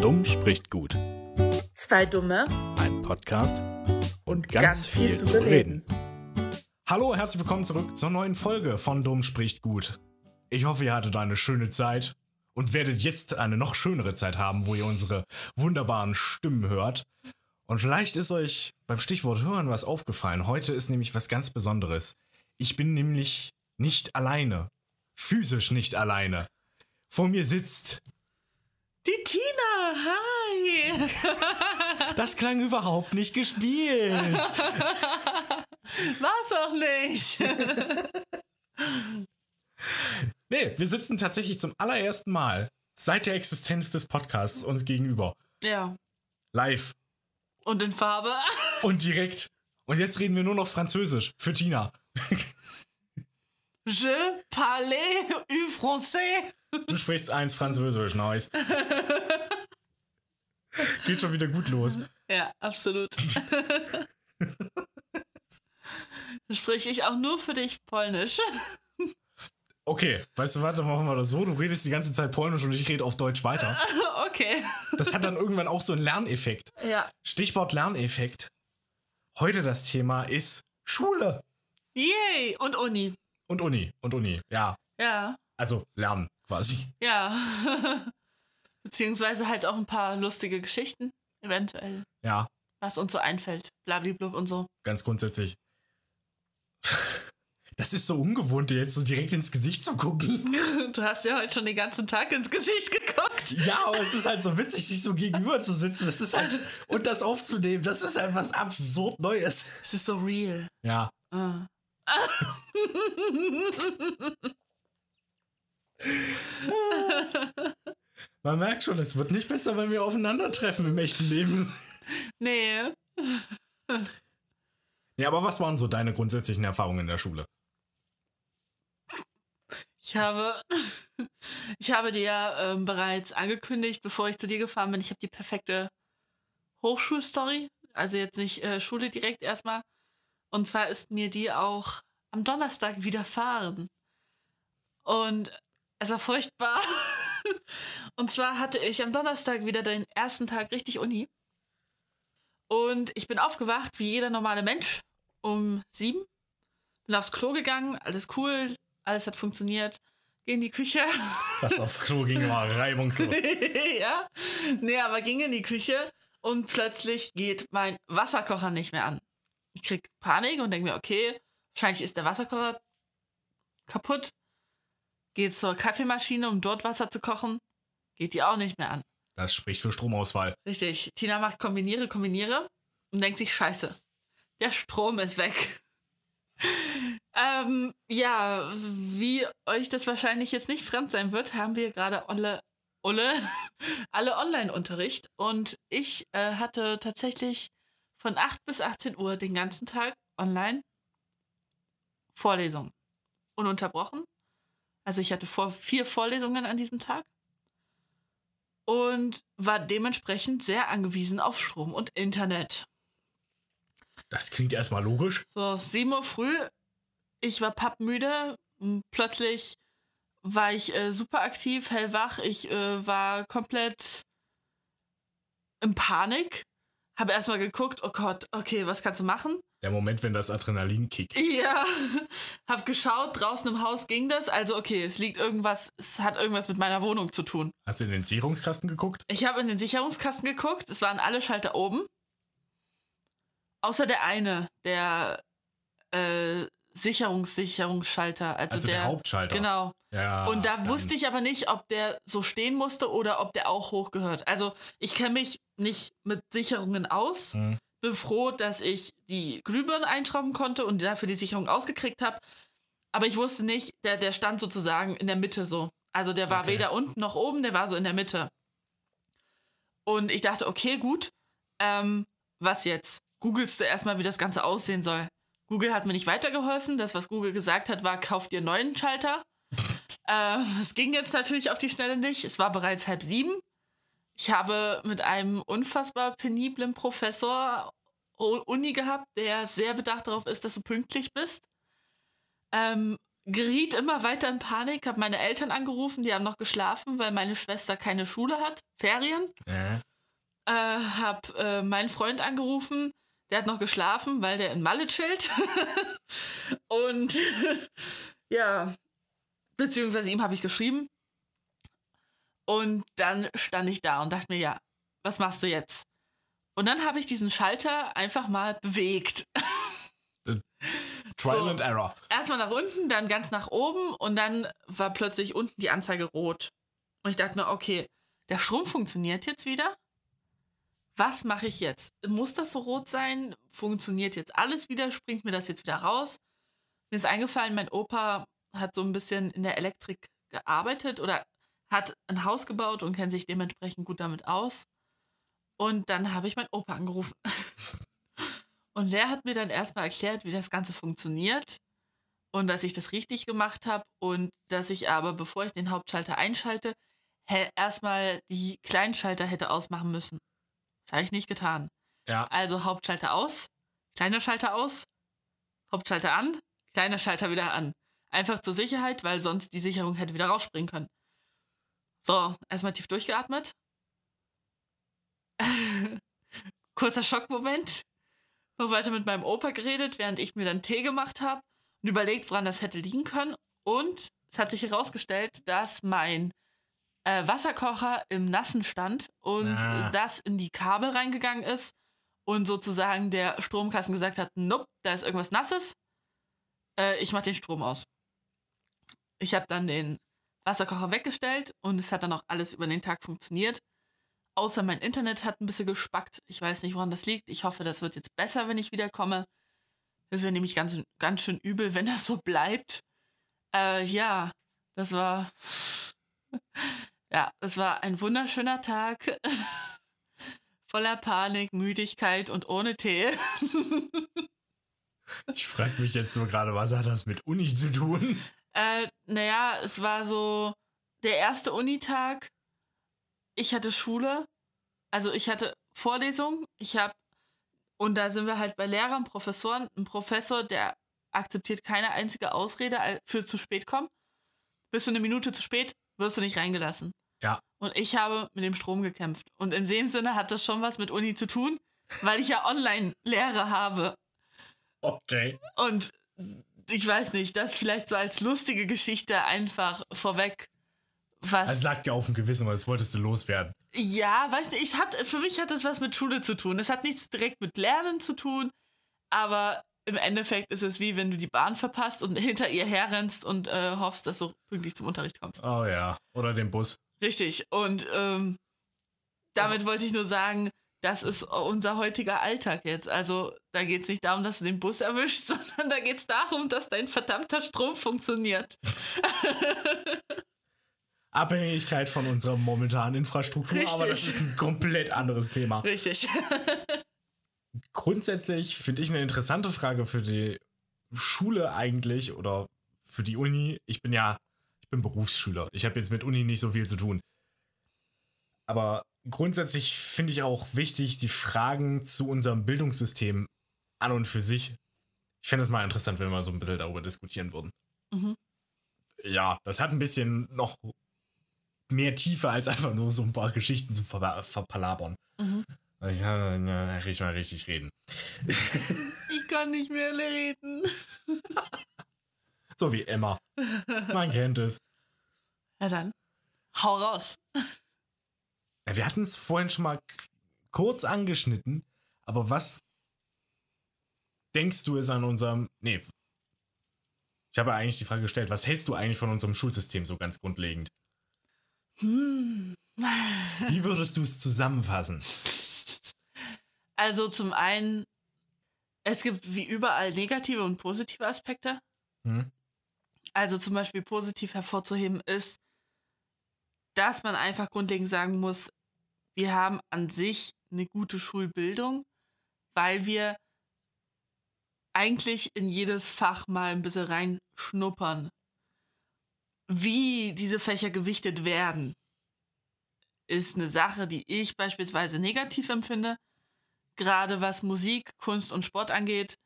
Dumm spricht gut. Zwei Dumme Ein Podcast und ganz, viel, zu bereden. Hallo, herzlich willkommen zurück zur neuen Folge von Dumm spricht gut. Ich hoffe, ihr hattet eine schöne Zeit und werdet jetzt eine noch schönere Zeit haben, wo ihr unsere wunderbaren Stimmen hört. Und vielleicht ist euch beim Stichwort Hören was aufgefallen. Heute ist nämlich was ganz Besonderes. Ich bin nämlich nicht alleine. Physisch nicht alleine. Vor mir sitzt. Die Tina, hi! Das klang überhaupt nicht gespielt. War's auch nicht. Nee, wir sitzen tatsächlich zum allerersten Mal seit der Existenz des Podcasts uns gegenüber. ja, Live und in Farbe. und direkt. Und jetzt reden wir nur noch Französisch für Tina. Je parle u français. Du sprichst eins Französisch, nice. Geht schon wieder gut los. Ja, absolut. Sprich ich auch nur für dich Polnisch. Okay, weißt du, warte, machen wir das so. Du redest die ganze Zeit Polnisch und ich rede auf Deutsch weiter. Okay. Das hat dann irgendwann auch so einen Lerneffekt. Ja. Stichwort Lerneffekt. Heute das Thema ist Schule Yay! Und Uni. und Uni. Und Uni, ja. Ja. Also lernen quasi. Ja. Beziehungsweise halt auch ein paar lustige Geschichten, eventuell, Ja, was uns so einfällt. Blablablub und so. ganz grundsätzlich. Das ist so ungewohnt, dir jetzt so direkt ins Gesicht zu gucken. Du hast ja heute schon den ganzen Tag ins Gesicht geguckt. Ja, aber es ist halt so witzig, sich so gegenüber zu sitzen. Das ist halt, und das aufzunehmen, das ist halt was absurd Neues. Es ist so real. Ja. Ah. Man merkt schon, es wird nicht besser, wenn wir aufeinandertreffen im echten Leben. Nee. Ja, aber was waren so deine grundsätzlichen Erfahrungen in der Schule? Ich habe, ich habe dir ja ähm, bereits angekündigt, bevor ich zu dir gefahren bin, ich habe die perfekte Hochschulstory. Also jetzt nicht äh, Schule direkt erstmal. Und zwar ist mir die auch am Donnerstag widerfahren. Und es war furchtbar. Und zwar hatte ich am Donnerstag wieder den ersten Tag richtig Uni. Und ich bin aufgewacht, wie jeder normale Mensch, um sieben. Bin aufs Klo gegangen, alles cool, alles hat funktioniert. Geh in die Küche. Das auf Klo ging war reibungslos. ja. Nee, aber ging in die Küche und plötzlich geht mein Wasserkocher nicht mehr an. Ich krieg Panik und denke mir, okay, wahrscheinlich ist der Wasserkocher kaputt. Geht zur Kaffeemaschine, um dort Wasser zu kochen. Geht die auch nicht mehr an. Das spricht für Stromausfall. Richtig. Tina macht kombiniere, kombiniere und denkt sich, scheiße, der Strom ist weg. ähm, ja, wie euch das wahrscheinlich jetzt nicht fremd sein wird, haben wir gerade alle, alle, alle Online-Unterricht. Und ich äh, hatte tatsächlich von 8 bis 18 Uhr den ganzen Tag online Vorlesungen. Ununterbrochen. Also ich hatte vor vier Vorlesungen an diesem Tag und war dementsprechend sehr angewiesen auf Strom und Internet. Das klingt erstmal logisch. So, 7 Uhr früh, ich war pappmüde. Plötzlich war ich äh, super aktiv, hellwach. Ich äh, war komplett in Panik. Habe erstmal geguckt, oh Gott, okay, was kannst du machen? Der Moment, wenn das Adrenalin kickt. Ja, hab geschaut, draußen im Haus ging das. Also okay, es liegt irgendwas, es hat irgendwas mit meiner Wohnung zu tun. Hast du in den Sicherungskasten geguckt? Ich habe in den Sicherungskasten geguckt, es waren alle Schalter oben. Außer der eine, der äh, Sicherungssicherungsschalter. Also, Also der, Hauptschalter. Genau. Ja, Und da dann- wusste ich aber nicht, ob der so stehen musste oder ob der auch hochgehört. Also ich kenne mich nicht mit Sicherungen aus. Hm. Bin froh, dass ich die Glühbirne einschrauben konnte und dafür die Sicherung ausgekriegt habe. Aber ich wusste nicht, der, der stand sozusagen in der Mitte so. Also der war Okay. weder unten noch oben, der war so in der Mitte. Und ich dachte, okay, gut, ähm, was jetzt? Googelst du erstmal, wie das Ganze aussehen soll. Google hat mir nicht weitergeholfen. Das, was Google gesagt hat, war, kauf dir einen neuen Schalter. äh, es ging jetzt natürlich auf die Schnelle nicht. Es war bereits halb sieben. Ich habe mit einem unfassbar peniblen Professor Uni gehabt, der sehr bedacht darauf ist, dass du pünktlich bist. Ähm, geriet immer weiter in Panik, habe meine Eltern angerufen, die haben noch geschlafen, weil meine Schwester keine Schule hat, Ferien. Äh. Äh, hab äh, meinen Freund angerufen, der hat noch geschlafen, weil der in Malle chillt. und ja, beziehungsweise ihm habe ich geschrieben. Und dann stand ich da und dachte mir, ja, was machst du jetzt? Und dann habe ich diesen Schalter einfach mal bewegt. Trial So. and Error. Erstmal nach unten, dann ganz nach oben und dann war plötzlich unten die Anzeige rot. Und ich dachte mir, okay, der Strom funktioniert jetzt wieder. Was mache ich jetzt? Muss das so rot sein? Funktioniert jetzt alles wieder? Springt mir das jetzt wieder raus? Mir ist eingefallen, mein Opa hat so ein bisschen in der Elektrik gearbeitet oder hat ein Haus gebaut und kennt sich dementsprechend gut damit aus. Und dann habe ich meinen Opa angerufen. Und der hat mir dann erstmal erklärt, wie das Ganze funktioniert und dass ich das richtig gemacht habe und dass ich aber, bevor ich den Hauptschalter einschalte, erstmal die Kleinschalter hätte ausmachen müssen. Das habe ich nicht getan. Ja. Also Hauptschalter aus, kleiner Schalter aus, Hauptschalter an, kleiner Schalter wieder an. Einfach zur Sicherheit, weil sonst die Sicherung hätte wieder rausspringen können. So, erstmal tief durchgeatmet. Kurzer Schockmoment. Noch weiter mit meinem Opa geredet, während ich mir dann Tee gemacht habe und überlegt, woran das hätte liegen können. Und es hat sich herausgestellt, dass mein äh, Wasserkocher im Nassen stand und Ah. das in die Kabel reingegangen ist und sozusagen der Stromkasten gesagt hat, nope, da ist irgendwas Nasses, äh, ich mach den Strom aus. Ich habe dann den Wasserkocher weggestellt und es hat dann auch alles über den Tag funktioniert. Außer mein Internet hat ein bisschen gespackt. Ich weiß nicht, woran das liegt. Ich hoffe, das wird jetzt besser, wenn ich wiederkomme. Das wäre nämlich ganz, ganz schön übel, wenn das so bleibt. Äh, ja, das war. Ja, es war ein wunderschöner Tag. Voller Panik, Müdigkeit und ohne Tee. Ich frage mich jetzt nur gerade, was hat das mit Uni zu tun? Äh, naja, es war so der erste Unitag. Ich hatte Schule. Also ich hatte Vorlesung. Ich habe, und da sind wir halt bei Lehrern, Professoren. Ein Professor, der akzeptiert keine einzige Ausrede für zu spät kommen. Bist du eine Minute zu spät, wirst du nicht reingelassen. Ja. Und ich habe mit dem Strom gekämpft. Und in dem Sinne hat das schon was mit Uni zu tun, weil ich ja Online-Lehre habe. Okay. Und ich weiß nicht, das vielleicht so als lustige Geschichte einfach vorweg. Was? Es lag dir auf dem Gewissen, weil das wolltest du loswerden. ja, weißt du, ich hat, für mich hat das was mit Schule zu tun. Es hat nichts direkt mit Lernen zu tun, aber im Endeffekt ist es wie wenn du die Bahn verpasst und hinter ihr herrennst und äh, hoffst, dass du pünktlich zum Unterricht kommst. Oh ja. Oder den Bus. Richtig. Und ähm, damit wollte ich nur sagen, das ist unser heutiger Alltag jetzt. Also da geht es nicht darum, dass du den Bus erwischst, sondern da geht es darum, dass dein verdammter Strom funktioniert. Abhängigkeit von unserer momentanen Infrastruktur, aber das Richtig. ist ein komplett anderes Thema. Richtig. Grundsätzlich finde ich eine interessante Frage für die Schule eigentlich oder für die Uni. Ich bin ja, ich bin Berufsschüler. Ich habe jetzt mit Uni nicht so viel zu tun. Aber grundsätzlich finde ich auch wichtig, die Fragen zu unserem Bildungssystem an und für sich. Ich fände es mal interessant, wenn wir so ein bisschen darüber diskutieren würden. Mhm. Ja, das hat ein bisschen noch mehr Tiefe als einfach nur so ein paar Geschichten zu ver verpalabern. Mhm. Ich kann ja, richtig mal richtig reden. Ich kann nicht mehr reden. So wie Emma. Man kennt es. Ja dann, hau raus. Ja, Wir hatten es vorhin schon mal kurz angeschnitten, aber was denkst du ist an unserem. Nee. Ich habe eigentlich die Frage gestellt, was hältst du eigentlich von unserem Schulsystem so ganz grundlegend? Hm. Wie würdest du es zusammenfassen? Also zum einen, es gibt wie überall negative und positive Aspekte. Hm? Also zum Beispiel positiv hervorzuheben ist, dass man einfach grundlegend sagen muss, wir haben an sich eine gute Schulbildung, weil wir eigentlich in jedes Fach mal ein bisschen reinschnuppern. Wie diese Fächer gewichtet werden, ist eine Sache, die ich beispielsweise negativ empfinde. Gerade was Musik, Kunst und Sport angeht,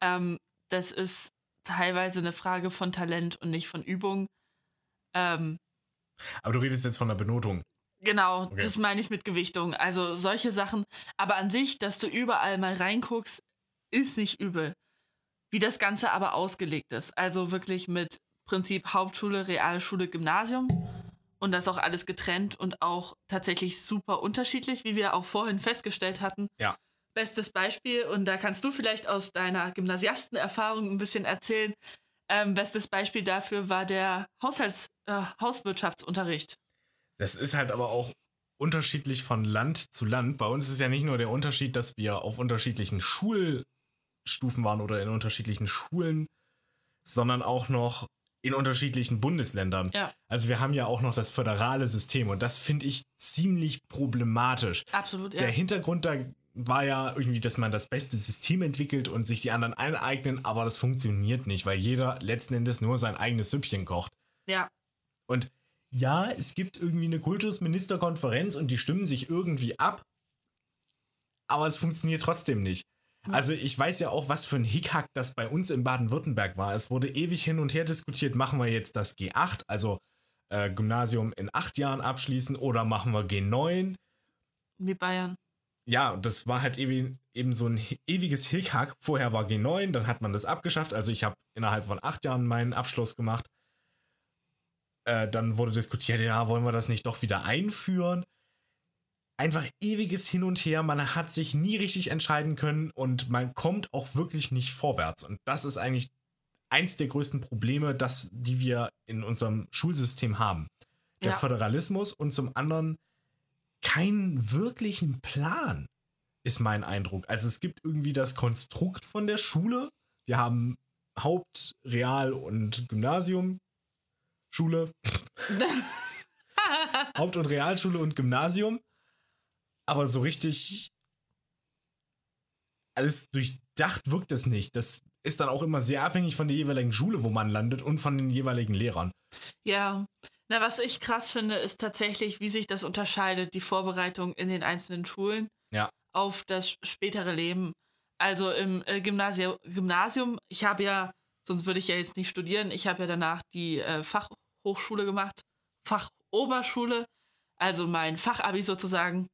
ähm, das ist teilweise eine Frage von Talent und nicht von Übung. Ähm, Aber du redest jetzt von der Benotung. Genau, Okay. das meine ich mit Gewichtung. Also solche Sachen. Aber an sich, dass du überall mal reinguckst, ist nicht übel. Wie das Ganze aber ausgelegt ist. Also wirklich mit Prinzip Hauptschule, Realschule, Gymnasium. Und das auch alles getrennt und auch tatsächlich super unterschiedlich, wie wir auch vorhin festgestellt hatten. Ja. Bestes Beispiel, und da kannst du vielleicht aus deiner Gymnasiastenerfahrung ein bisschen erzählen. Ähm, bestes Beispiel dafür war der Haushalts, äh, Hauswirtschaftsunterricht. Das ist halt aber auch unterschiedlich von Land zu Land. Bei uns ist ja nicht nur der Unterschied, dass wir auf unterschiedlichen Schulstufen waren oder in unterschiedlichen Schulen, sondern auch noch in unterschiedlichen Bundesländern. Ja. Also wir haben ja auch noch das föderale System und das finde ich ziemlich problematisch. Absolut, ja. Der Hintergrund da war ja irgendwie, dass man das beste System entwickelt und sich die anderen eineignen, aber das funktioniert nicht, weil jeder letzten Endes nur sein eigenes Süppchen kocht. Ja, Und ja, es gibt irgendwie eine Kultusministerkonferenz und die stimmen sich irgendwie ab, aber es funktioniert trotzdem nicht. Also ich weiß ja auch, was für ein Hickhack das bei uns in Baden-Württemberg war. Es wurde ewig hin und her diskutiert, machen wir jetzt das G8, also äh, Gymnasium in acht Jahren abschließen oder machen wir G9. wie Bayern. Ja, das war halt eben, eben so ein ewiges Hickhack. Vorher war G9, dann hat man das abgeschafft. Also ich habe innerhalb von acht Jahren meinen Abschluss gemacht. Äh, dann wurde diskutiert, ja, wollen wir das nicht doch wieder einführen? Einfach ewiges Hin und Her. Man hat sich nie richtig entscheiden können und man kommt auch wirklich nicht vorwärts. Und das ist eigentlich eins der größten Probleme, das, die wir in unserem Schulsystem haben. Der Ja. Föderalismus und zum anderen keinen wirklichen Plan, ist mein Eindruck. Also es gibt irgendwie das Konstrukt von der Schule. Wir haben Haupt-, Real- und Gymnasium. Schule. Haupt- und Realschule und Gymnasium. Aber so richtig alles durchdacht wirkt es nicht. Das ist dann auch immer sehr abhängig von der jeweiligen Schule, wo man landet und von den jeweiligen Lehrern. Ja, na, was ich krass finde, ist tatsächlich, wie sich das unterscheidet, die Vorbereitung in den einzelnen Schulen Ja. auf das spätere Leben. Also im äh, Gymnasium, Gymnasium, ich habe ja, sonst würde ich ja jetzt nicht studieren, ich habe ja danach die äh, Fachhochschule gemacht, Fachoberschule, also mein Fachabi sozusagen.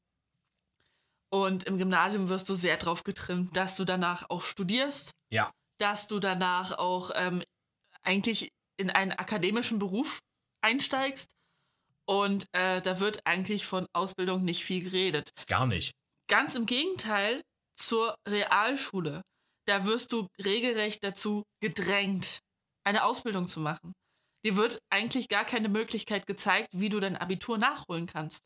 Und im Gymnasium wirst du sehr drauf getrimmt, dass du danach auch studierst, Ja. dass du danach auch ähm, eigentlich in einen akademischen Beruf einsteigst. Und äh, da wird eigentlich von Ausbildung nicht viel geredet. Gar nicht. Ganz im Gegenteil zur Realschule. Da wirst du regelrecht dazu gedrängt, eine Ausbildung zu machen. Dir wird eigentlich gar keine Möglichkeit gezeigt, wie du dein Abitur nachholen kannst.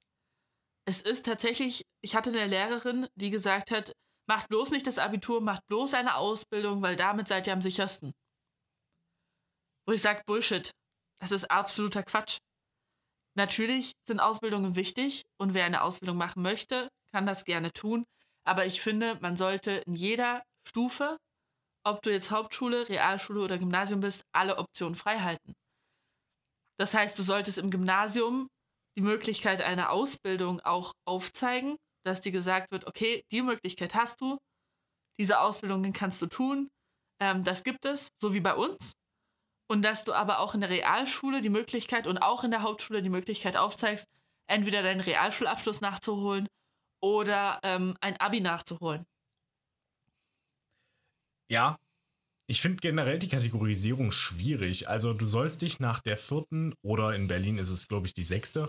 Es ist tatsächlich, ich hatte eine Lehrerin, die gesagt hat, macht bloß nicht das Abitur, macht bloß eine Ausbildung, weil damit seid ihr am sichersten. Wo ich sage, Bullshit. Das ist absoluter Quatsch. Natürlich sind Ausbildungen wichtig und wer eine Ausbildung machen möchte, kann das gerne tun. Aber ich finde, man sollte in jeder Stufe, ob du jetzt Hauptschule, Realschule oder Gymnasium bist, alle Optionen frei halten. Das heißt, du solltest im Gymnasium die Möglichkeit einer Ausbildung auch aufzeigen, dass dir gesagt wird, okay, die Möglichkeit hast du, diese Ausbildungen kannst du tun, ähm, das gibt es, so wie bei uns. Und dass du aber auch in der Realschule die Möglichkeit und auch in der Hauptschule die Möglichkeit aufzeigst, entweder deinen Realschulabschluss nachzuholen oder ähm, ein Abi nachzuholen. Ja, ich finde generell die Kategorisierung schwierig. Also du sollst dich nach der vierten oder in Berlin ist es, glaube ich, die sechste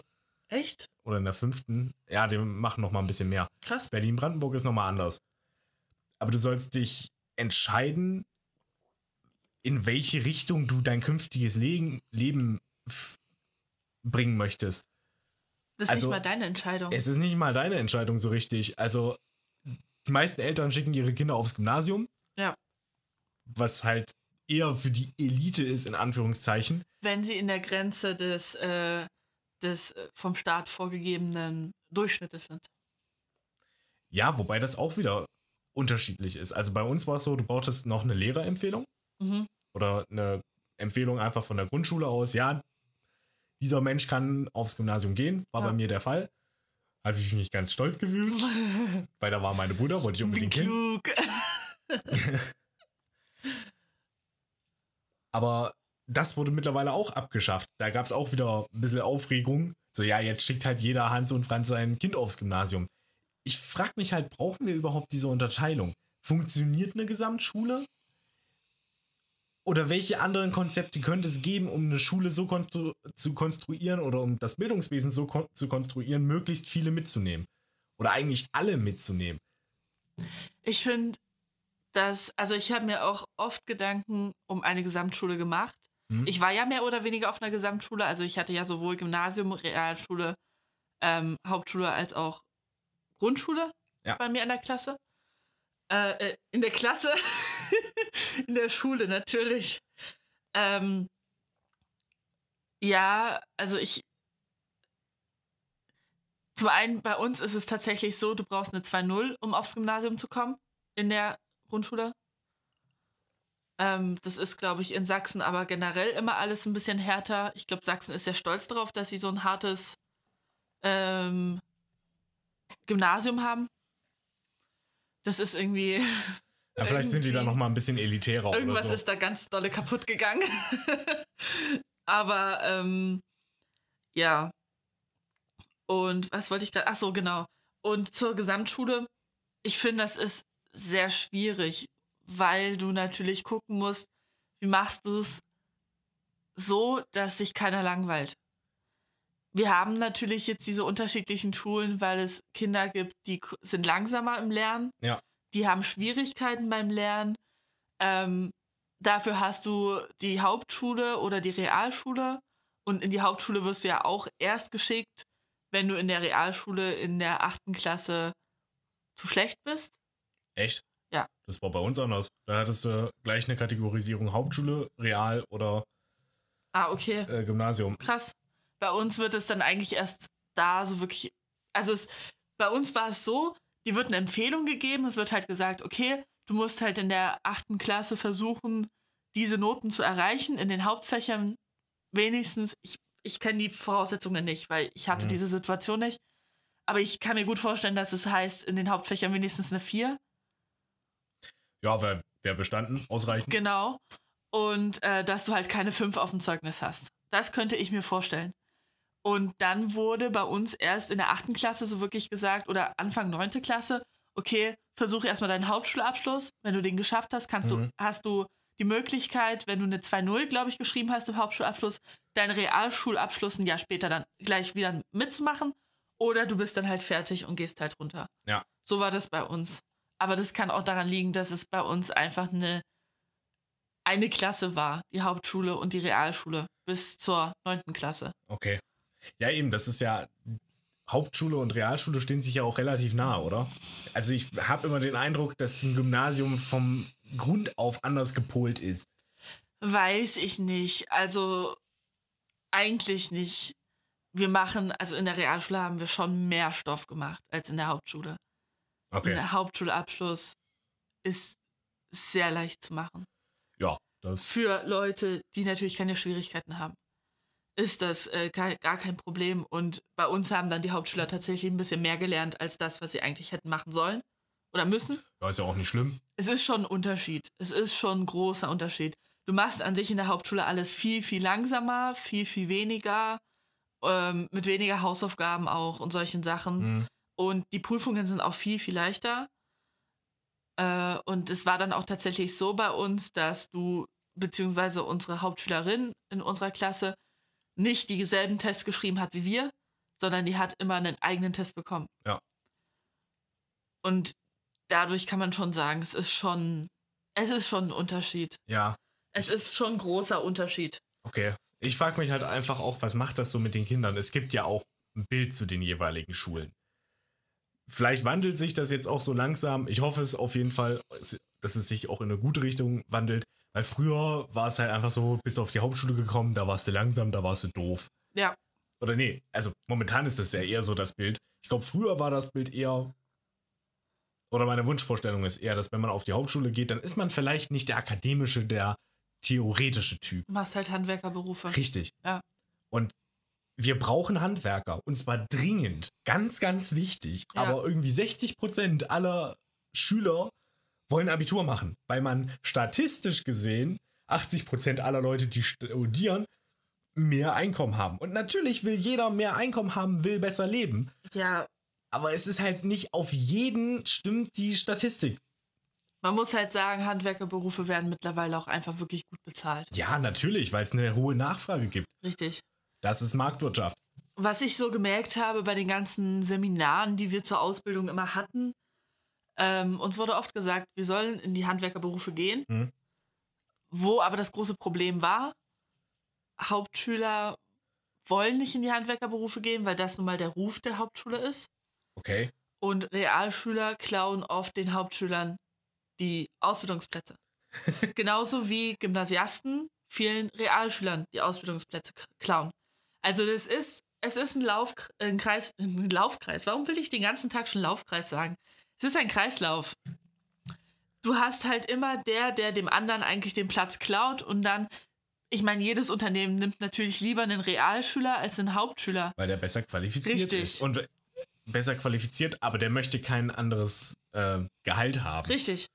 Echt? oder in der fünften. Ja, die machen noch mal ein bisschen mehr. Krass. Berlin-Brandenburg ist noch mal anders. Aber du sollst dich entscheiden, in welche Richtung du dein künftiges Leben, Leben bringen möchtest. Das ist Also, nicht mal deine Entscheidung. Es ist nicht mal deine Entscheidung so richtig. Also, die meisten Eltern schicken ihre Kinder aufs Gymnasium. Ja. Was halt eher für die Elite ist, in Anführungszeichen. Wenn sie in der Grenze des, äh, des äh, vom Staat vorgegebenen Durchschnittes sind. Ja, wobei das auch wieder unterschiedlich ist. Also bei uns war es so, du brauchtest noch eine Lehrerempfehlung Mhm. oder eine Empfehlung einfach von der Grundschule aus. Ja, dieser Mensch kann aufs Gymnasium gehen, war Ja. bei mir der Fall. Habe ich mich ganz stolz gefühlt, weil da war meine Brüder, wollte ich unbedingt hin. Aber das wurde mittlerweile auch abgeschafft. Da gab es auch wieder ein bisschen Aufregung. So, ja, jetzt schickt halt jeder Hans und Franz sein Kind aufs Gymnasium. Ich frage mich halt, brauchen wir überhaupt diese Unterteilung? Funktioniert eine Gesamtschule? Oder welche anderen Konzepte könnte es geben, um eine Schule so konstru zu konstruieren oder um das Bildungswesen so kon zu konstruieren, möglichst viele mitzunehmen? Oder eigentlich alle mitzunehmen? Ich finde, dass, also ich habe mir auch oft Gedanken um eine Gesamtschule gemacht. Hm? Ich war ja mehr oder weniger auf einer Gesamtschule, also ich hatte ja sowohl Gymnasium, Realschule, ähm, Hauptschule als auch Grundschule Ja. bei mir in der Klasse. Äh, äh, in der Klasse, in der Schule natürlich. Ähm, ja, also ich. Zum einen, bei uns ist es tatsächlich so, du brauchst eine 2-0, um aufs Gymnasium zu kommen in der Grundschule. Ähm, das ist, glaube ich, in Sachsen aber generell immer alles ein bisschen härter. Ich glaube, Sachsen ist sehr stolz darauf, dass sie so ein hartes ähm, Gymnasium haben. Das ist irgendwie. Ja, vielleicht sind die da irgendwie- noch mal ein bisschen elitärer Irgendwas so. ist da ganz dolle kaputt gegangen. Aber ähm, ja. Und was wollte ich gerade? Ach so, genau. Und zur Gesamtschule. Ich finde, das ist sehr schwierig, weil du natürlich gucken musst, wie machst du es so, dass sich keiner langweilt. Wir haben natürlich jetzt diese unterschiedlichen Schulen, weil es Kinder gibt, die sind langsamer im Lernen. Ja. Die haben Schwierigkeiten beim Lernen. Ähm, dafür hast du die Hauptschule oder die Realschule. Und in die Hauptschule wirst du ja auch erst geschickt, wenn du in der Realschule in der achten Klasse zu schlecht bist. Echt? Ja. Das war bei uns anders. Da hattest du gleich eine Kategorisierung Hauptschule, Real oder Ah, okay. äh, Gymnasium. Krass. Bei uns wird es dann eigentlich erst da so wirklich. Also es, bei uns war es so, die wird eine Empfehlung gegeben. Es wird halt gesagt, okay, du musst halt in der achten Klasse versuchen, diese Noten zu erreichen, in den Hauptfächern wenigstens. Ich, ich kenne die Voraussetzungen nicht, weil ich hatte Mhm. diese Situation nicht. Aber ich kann mir gut vorstellen, dass es heißt, in den Hauptfächern wenigstens eine 4. Ja, wer, wer bestanden? Ausreichend. Genau. Und äh, dass du halt keine 5 auf dem Zeugnis hast. Das könnte ich mir vorstellen. Und dann wurde bei uns erst in der achten Klasse so wirklich gesagt, oder Anfang neunte Klasse, okay, versuche erstmal deinen Hauptschulabschluss. Wenn du den geschafft hast, kannst Mhm. du, hast du die Möglichkeit, wenn du eine 2-0, glaube ich, geschrieben hast im Hauptschulabschluss, deinen Realschulabschluss ein Jahr später dann gleich wieder mitzumachen. Oder du bist dann halt fertig und gehst halt runter. Ja. So war das bei uns. Aber das kann auch daran liegen, dass es bei uns einfach eine, eine Klasse war, die Hauptschule und die Realschule, bis zur neunten Klasse. Okay. Ja, eben, das ist ja. Hauptschule und Realschule stehen sich ja auch relativ nah, oder? Also ich habe immer den Eindruck, dass ein Gymnasium vom Grund auf anders gepolt ist. Weiß ich nicht. Also eigentlich nicht. Wir machen, also in der Realschule haben wir schon mehr Stoff gemacht als in der Hauptschule. Okay. Der Hauptschulabschluss ist sehr leicht zu machen. Ja, das. Für Leute, die natürlich keine Schwierigkeiten haben, ist das äh, gar, kein Problem. Und bei uns haben dann die Hauptschüler tatsächlich ein bisschen mehr gelernt als das, was sie eigentlich hätten machen sollen oder müssen. Ja, ist ja auch nicht schlimm. Es ist schon ein Unterschied. Es ist schon ein großer Unterschied. Du machst an sich in der Hauptschule alles viel, viel langsamer, viel, viel weniger, ähm, mit weniger Hausaufgaben auch und solchen Sachen. Hm. Und die Prüfungen sind auch viel, viel leichter. Äh, und es war dann auch tatsächlich so bei uns, dass du, beziehungsweise unsere Hauptschülerin in unserer Klasse, nicht dieselben Tests geschrieben hat wie wir, sondern die hat immer einen eigenen Test bekommen. Ja. Und dadurch kann man schon sagen, es ist schon, es ist schon ein Unterschied. Ja, Es ist schon ein großer Unterschied. okay. Ich frage mich halt einfach auch, was macht das so mit den Kindern? Es gibt ja auch ein Bild zu den jeweiligen Schulen. Vielleicht wandelt sich das jetzt auch so langsam. Ich hoffe es auf jeden Fall, dass es sich auch in eine gute Richtung wandelt. Weil früher war es halt einfach so, bist du auf die Hauptschule gekommen, da warst du langsam, da warst du doof. Ja. Oder nee, also momentan ist das ja eher so das Bild. Ich glaube, früher war das Bild eher. Oder meine Wunschvorstellung ist eher, dass wenn man auf die Hauptschule geht, dann ist man vielleicht nicht der akademische, der theoretische Typ. Du machst halt Handwerkerberufe. Richtig. Ja. Und wir brauchen Handwerker. Und zwar dringend. Ganz, ganz wichtig. Ja. Aber irgendwie 60 Prozent aller Schüler wollen Abitur machen. Weil man statistisch gesehen 80% aller Leute, die studieren, mehr Einkommen haben. Und natürlich will jeder mehr Einkommen haben, will besser leben. Ja, Aber es ist halt nicht auf jeden stimmt die Statistik. man muss halt sagen, Handwerkerberufe werden mittlerweile auch einfach wirklich gut bezahlt. Ja, natürlich, weil es eine hohe Nachfrage gibt. Richtig. Das ist Marktwirtschaft. Was ich so gemerkt habe bei den ganzen Seminaren, die wir zur Ausbildung immer hatten, ähm, uns wurde oft gesagt, wir sollen in die Handwerkerberufe gehen. Mhm. Wo aber das große Problem war, Hauptschüler wollen nicht in die Handwerkerberufe gehen, weil das nun mal der Ruf der Hauptschule ist. Okay. Und Realschüler klauen oft den Hauptschülern die Ausbildungsplätze. Genauso wie Gymnasiasten vielen Realschülern die Ausbildungsplätze klauen. Also das ist, es ist ein, Lauf, ein, Kreis, ein Laufkreis. Warum will ich den ganzen Tag schon Laufkreis sagen? Es ist ein Kreislauf. Du hast halt immer der, der dem anderen eigentlich den Platz klaut und dann, ich meine, jedes Unternehmen nimmt natürlich lieber einen Realschüler als einen Hauptschüler. Weil der besser qualifiziert Richtig. ist. Und besser qualifiziert, aber der möchte kein anderes äh, Gehalt haben. Richtig.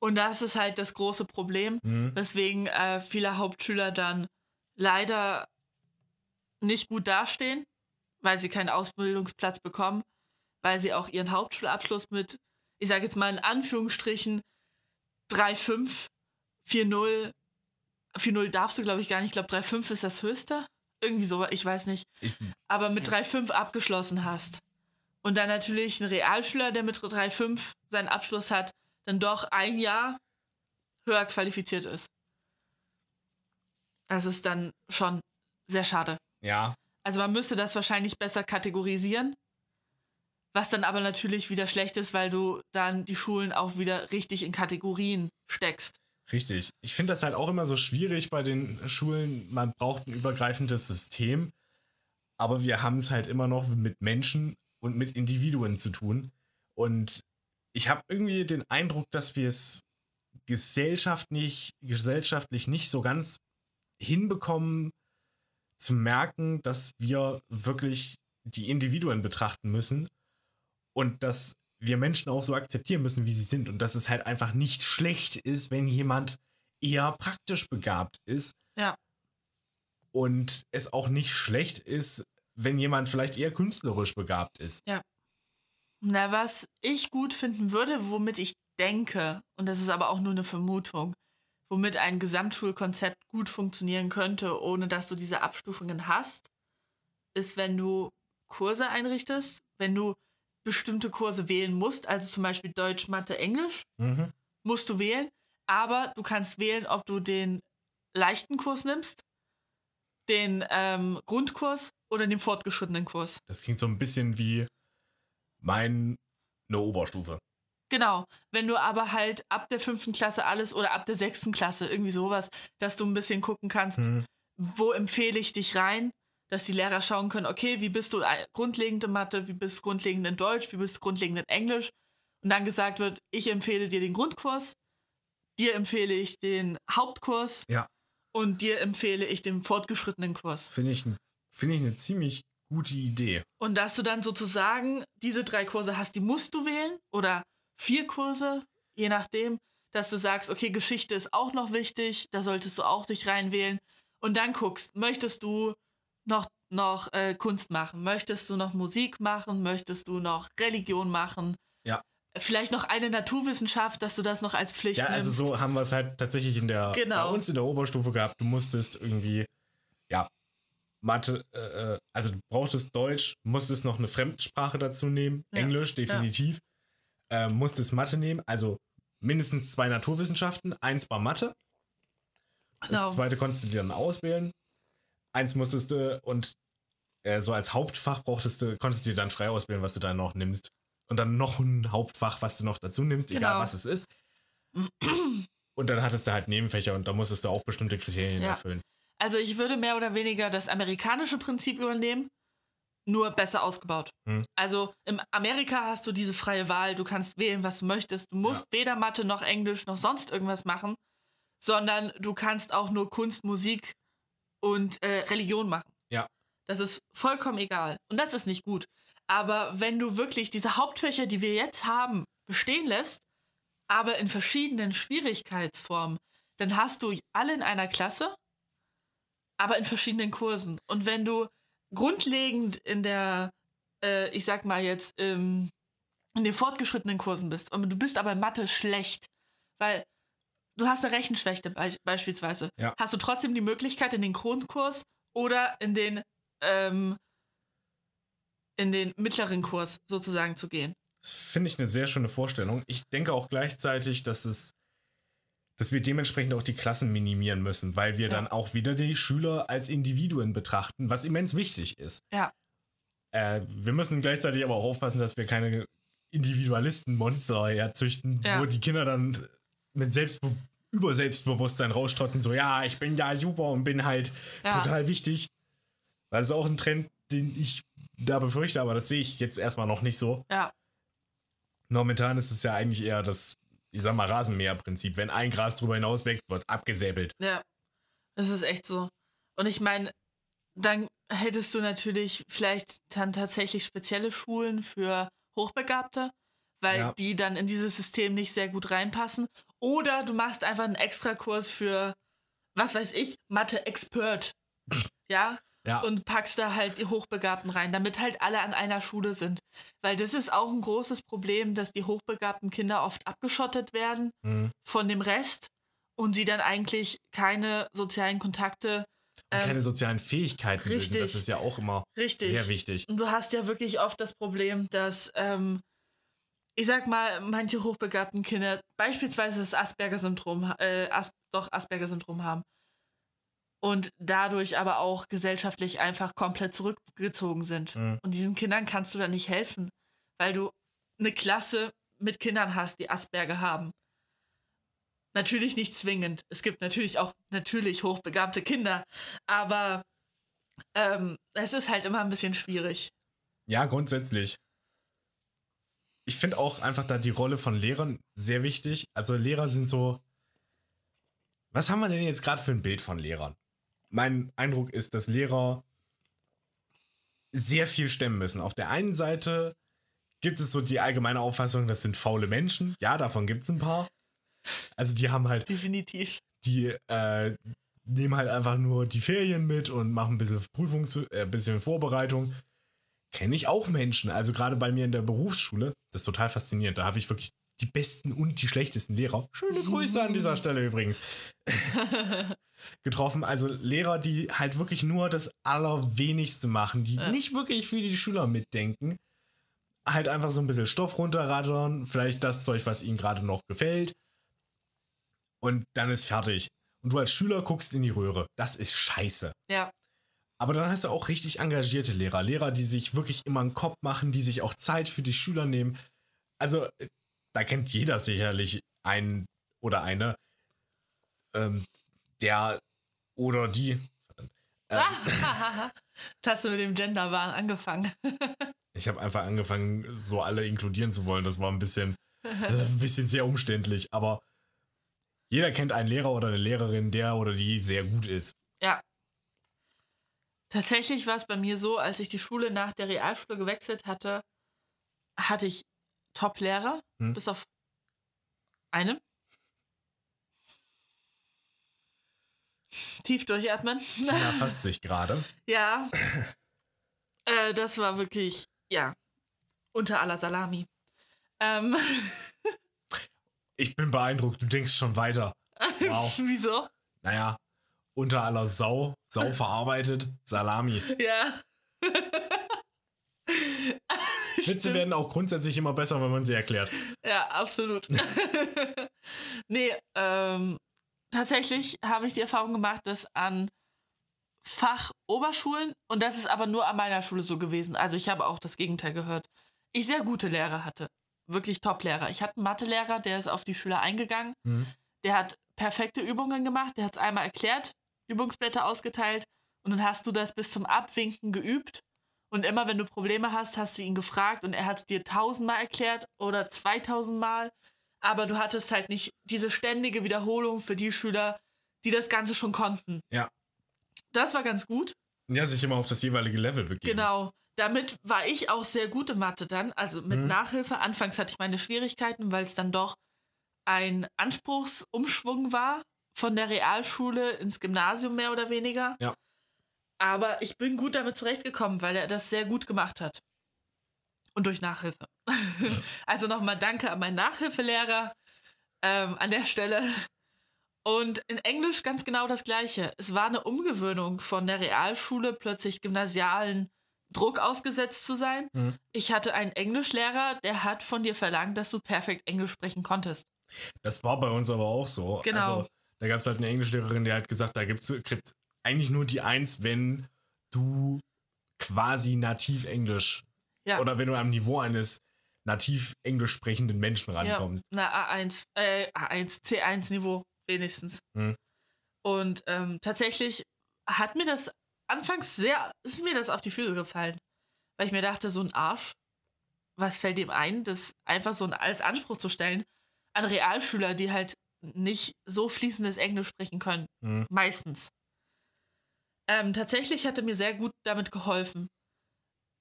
Und das ist halt das große Problem, Mhm. weswegen äh, viele Hauptschüler dann leider nicht gut dastehen, weil sie keinen Ausbildungsplatz bekommen, weil sie auch ihren Hauptschulabschluss mit, ich sage jetzt mal in Anführungsstrichen, 3,5, 4,0, 4,0 darfst du, glaube ich, gar nicht. Ich glaube, 3,5 ist das höchste. Irgendwie so, ich weiß nicht. Ich, Aber mit 3,5 abgeschlossen hast. Und dann natürlich ein Realschüler, der mit 3,5 seinen Abschluss hat, dann doch ein Jahr höher qualifiziert ist. Das ist dann schon sehr schade. Ja, Also man müsste das wahrscheinlich besser kategorisieren, was dann aber natürlich wieder schlecht ist, weil du dann die Schulen auch wieder richtig in Kategorien steckst. richtig. Ich finde das halt auch immer so schwierig bei den Schulen. Man braucht ein übergreifendes System, aber wir haben es halt immer noch mit Menschen und mit Individuen zu tun. Und ich habe irgendwie den Eindruck, dass wir es gesellschaftlich, gesellschaftlich nicht so ganz hinbekommen, zu merken, dass wir wirklich die Individuen betrachten müssen und dass wir Menschen auch so akzeptieren müssen, wie sie sind und dass es halt einfach nicht schlecht ist, wenn jemand eher praktisch begabt ist. Ja. Und es auch nicht schlecht ist, wenn jemand vielleicht eher künstlerisch begabt ist. Na, was ich gut finden würde, womit ich denke, und das ist aber auch nur eine Vermutung, womit ein Gesamtschulkonzept gut funktionieren könnte, ohne dass du diese Abstufungen hast, ist, wenn du Kurse einrichtest, wenn du bestimmte Kurse wählen musst, also zum Beispiel Deutsch, Mathe, Englisch, Mhm. musst du wählen, aber du kannst wählen, ob du den leichten Kurs nimmst, den ähm, Grundkurs oder den fortgeschrittenen Kurs. Das klingt so ein bisschen wie meine Oberstufe. Genau, wenn du aber halt ab der fünften Klasse alles oder ab der sechsten Klasse irgendwie sowas, dass du ein bisschen gucken kannst, Mhm. wo empfehle ich dich rein, dass die Lehrer schauen können, okay, wie bist du ein- grundlegend in Mathe, wie bist du grundlegend in Deutsch, wie bist du grundlegend in Englisch und dann gesagt wird, ich empfehle dir den Grundkurs, dir empfehle ich den Hauptkurs Ja. und dir empfehle ich den fortgeschrittenen Kurs. Finde ich, finde ich eine ziemlich gute Idee. Und dass du dann sozusagen diese drei Kurse hast, die musst du wählen oder vier Kurse, je nachdem, dass du sagst, okay, Geschichte ist auch noch wichtig, da solltest du auch dich reinwählen und dann guckst, möchtest du noch, noch äh, Kunst machen, möchtest du noch Musik machen, möchtest du noch Religion machen, Ja. vielleicht noch eine Naturwissenschaft, dass du das noch als Pflicht Ja, also nimmst. so haben wir es halt tatsächlich in der Genau. bei uns in der Oberstufe gehabt. Du musstest irgendwie, ja, Mathe, äh, äh, also du brauchtest Deutsch, musstest noch eine Fremdsprache dazu nehmen, Ja, Englisch definitiv, äh, musstest Mathe nehmen, also mindestens zwei Naturwissenschaften, eins war Mathe, Genau. das zweite konntest du dir dann auswählen, eins musstest du und äh, so als Hauptfach brauchtest du, konntest du dir dann frei auswählen, was du dann noch nimmst. Und dann noch ein Hauptfach, was du noch dazu nimmst, egal Genau. was es ist. Und dann hattest du halt Nebenfächer und da musstest du auch bestimmte Kriterien Ja. erfüllen. Also ich würde mehr oder weniger das amerikanische Prinzip übernehmen, nur besser ausgebaut. Hm. Also in Amerika hast du diese freie Wahl, du kannst wählen, was du möchtest. Du musst weder Mathe noch Englisch noch sonst irgendwas machen, sondern du kannst auch nur Kunst, Musik und äh, Religion machen. Ja. Das ist vollkommen egal. Und das ist nicht gut. Aber wenn du wirklich diese Hauptfächer, die wir jetzt haben, bestehen lässt, aber in verschiedenen Schwierigkeitsformen, dann hast du alle in einer Klasse, aber in verschiedenen Kursen. Und wenn du grundlegend in der, äh, ich sag mal jetzt, ähm, in den fortgeschrittenen Kursen bist und du bist aber in Mathe schlecht, weil du hast eine Rechenschwäche be beispielsweise, Ja. hast du trotzdem die Möglichkeit in den Grundkurs oder in den ähm, in den mittleren Kurs sozusagen zu gehen. Das finde ich eine sehr schöne Vorstellung. Ich denke auch gleichzeitig, dass es, dass wir dementsprechend auch die Klassen minimieren müssen, weil wir Ja. dann auch wieder die Schüler als Individuen betrachten, was immens wichtig ist. Ja. Äh, wir müssen gleichzeitig aber auch aufpassen, dass wir keine Individualistenmonster herzüchten, Ja. wo die Kinder dann mit Selbstbe über Selbstbewusstsein rausstrotzen, so, ja, ich bin ja super und bin halt Ja. total wichtig. Das ist auch ein Trend, den ich da befürchte, aber das sehe ich jetzt erstmal noch nicht so. Ja, Momentan ist es ja eigentlich eher das, ich sag mal, Rasenmäherprinzip. Wenn ein Gras drüber hinaus wächst, wird abgesäbelt. ja. Das ist echt so. Und ich meine, dann hättest du natürlich vielleicht dann tatsächlich spezielle Schulen für Hochbegabte, weil Ja. die dann in dieses System nicht sehr gut reinpassen. Oder du machst einfach einen Extrakurs für, was weiß ich, Mathe-Expert. Ja, Ja, und packst da halt die Hochbegabten rein, damit halt alle an einer Schule sind. Weil das ist auch ein großes Problem, dass die hochbegabten Kinder oft abgeschottet werden Mhm. von dem Rest und sie dann eigentlich keine sozialen Kontakte. Und ähm, keine sozialen Fähigkeiten bilden. richtig. Das ist ja auch immer richtig. sehr wichtig. Und du hast ja wirklich oft das Problem, dass, ähm, ich sag mal, manche hochbegabten Kinder beispielsweise das Asperger-Syndrom, äh, As doch Asperger-Syndrom haben. Und dadurch aber auch gesellschaftlich einfach komplett zurückgezogen sind. Mhm. Und diesen Kindern kannst du dann nicht helfen, weil du eine Klasse mit Kindern hast, die Asperger haben. Natürlich nicht zwingend. Es gibt natürlich auch natürlich hochbegabte Kinder, aber ähm, es ist halt immer ein bisschen schwierig. Ja, grundsätzlich. Ich finde auch einfach da die Rolle von Lehrern sehr wichtig. Also Lehrer sind so. Was haben wir denn jetzt gerade für ein Bild von Lehrern? Mein Eindruck ist, dass Lehrer sehr viel stemmen müssen. Auf der einen Seite gibt es so die allgemeine Auffassung, das sind faule Menschen. Ja, davon gibt es ein paar. Also die haben halt Definitiv. die äh, nehmen halt einfach nur die Ferien mit und machen ein bisschen Prüfungs äh, ein bisschen Vorbereitung. Kenne ich auch Menschen. Also gerade bei mir in der Berufsschule, das ist total faszinierend. Da habe ich wirklich die besten und die schlechtesten Lehrer. Schöne Grüße an dieser Stelle übrigens. getroffen. Also Lehrer, die halt wirklich nur das Allerwenigste machen, die Ja. nicht wirklich für die Schüler mitdenken. Halt einfach so ein bisschen Stoff runterrattern, vielleicht das Zeug, was ihnen gerade noch gefällt. Und dann ist fertig. Und du als Schüler guckst in die Röhre. Das ist scheiße. Ja, Aber dann hast du auch richtig engagierte Lehrer. Lehrer, die sich wirklich immer einen Kopf machen, die sich auch Zeit für die Schüler nehmen. Also, äh, da kennt jeder sicherlich einen oder eine, ähm, der oder die. Ähm, Ah, Jetzt hast du mit dem Genderwahn angefangen. ich habe einfach angefangen, so alle inkludieren zu wollen. Das war ein bisschen, äh, ein bisschen sehr umständlich. Aber jeder kennt einen Lehrer oder eine Lehrerin, der oder die sehr gut ist. Ja. Tatsächlich war es bei mir so, als ich die Schule nach der Realschule gewechselt hatte, hatte ich Top-Lehrer, Hm. bis auf einen. Tief durchatmen. Tina fasst sich gerade. Ja. äh, das war wirklich, ja, unter aller Salami. Ähm, Ich bin beeindruckt, du denkst schon weiter. Wow. wieso? Naja, unter aller Sau, Sau verarbeitet, Salami. Ja. Witze Stimmt. werden auch grundsätzlich immer besser, wenn man sie erklärt. Ja, absolut. nee, ähm, tatsächlich habe ich die Erfahrung gemacht, dass an Fachoberschulen, und das ist aber nur an meiner Schule so gewesen, also ich habe auch das Gegenteil gehört, ich sehr gute Lehrer hatte. Wirklich Top-Lehrer. Ich hatte einen Mathelehrer, der ist auf die Schüler eingegangen, Mhm. der hat perfekte Übungen gemacht, der hat es einmal erklärt, Übungsblätter ausgeteilt und dann hast du das bis zum Abwinken geübt. Und immer wenn du Probleme hast, hast du ihn gefragt und er hat es dir tausendmal erklärt oder zweitausendmal. Aber du hattest halt nicht diese ständige Wiederholung für die Schüler, die das Ganze schon konnten. Ja. Das war ganz gut. Ja, sich immer auf das jeweilige Level begeben. Genau. Damit war ich auch sehr gut in Mathe dann. Also mit Mhm. Nachhilfe. Anfangs hatte ich meine Schwierigkeiten, weil es dann doch ein Anspruchsumschwung war von der Realschule ins Gymnasium mehr oder weniger. Ja. Aber ich bin gut damit zurechtgekommen, weil er das sehr gut gemacht hat. Und durch Nachhilfe. also nochmal danke an meinen Nachhilfelehrer ähm, an der Stelle. Und in Englisch ganz genau das Gleiche. Es war eine Umgewöhnung von der Realschule plötzlich gymnasialen Druck ausgesetzt zu sein. Mhm. Ich hatte einen Englischlehrer, der hat von dir verlangt, dass du perfekt Englisch sprechen konntest. Das war bei uns aber auch so. Genau. Also, da gab es halt eine Englischlehrerin, die hat gesagt, da gibt's, kriegt eigentlich nur die Eins, wenn du quasi nativ Englisch Ja. oder wenn du am Niveau eines nativ englisch sprechenden Menschen Ja, rankommst. na A1, äh, A1, C1-Niveau wenigstens. Mhm. Und ähm, tatsächlich hat mir das anfangs sehr, ist mir das auf die Füße gefallen. Weil ich mir dachte, so ein Arsch, was fällt ihm ein, das einfach so als Anspruch zu stellen an Realschüler, die halt nicht so fließendes Englisch sprechen können. Mhm. Meistens. Ähm, tatsächlich hat er mir sehr gut damit geholfen.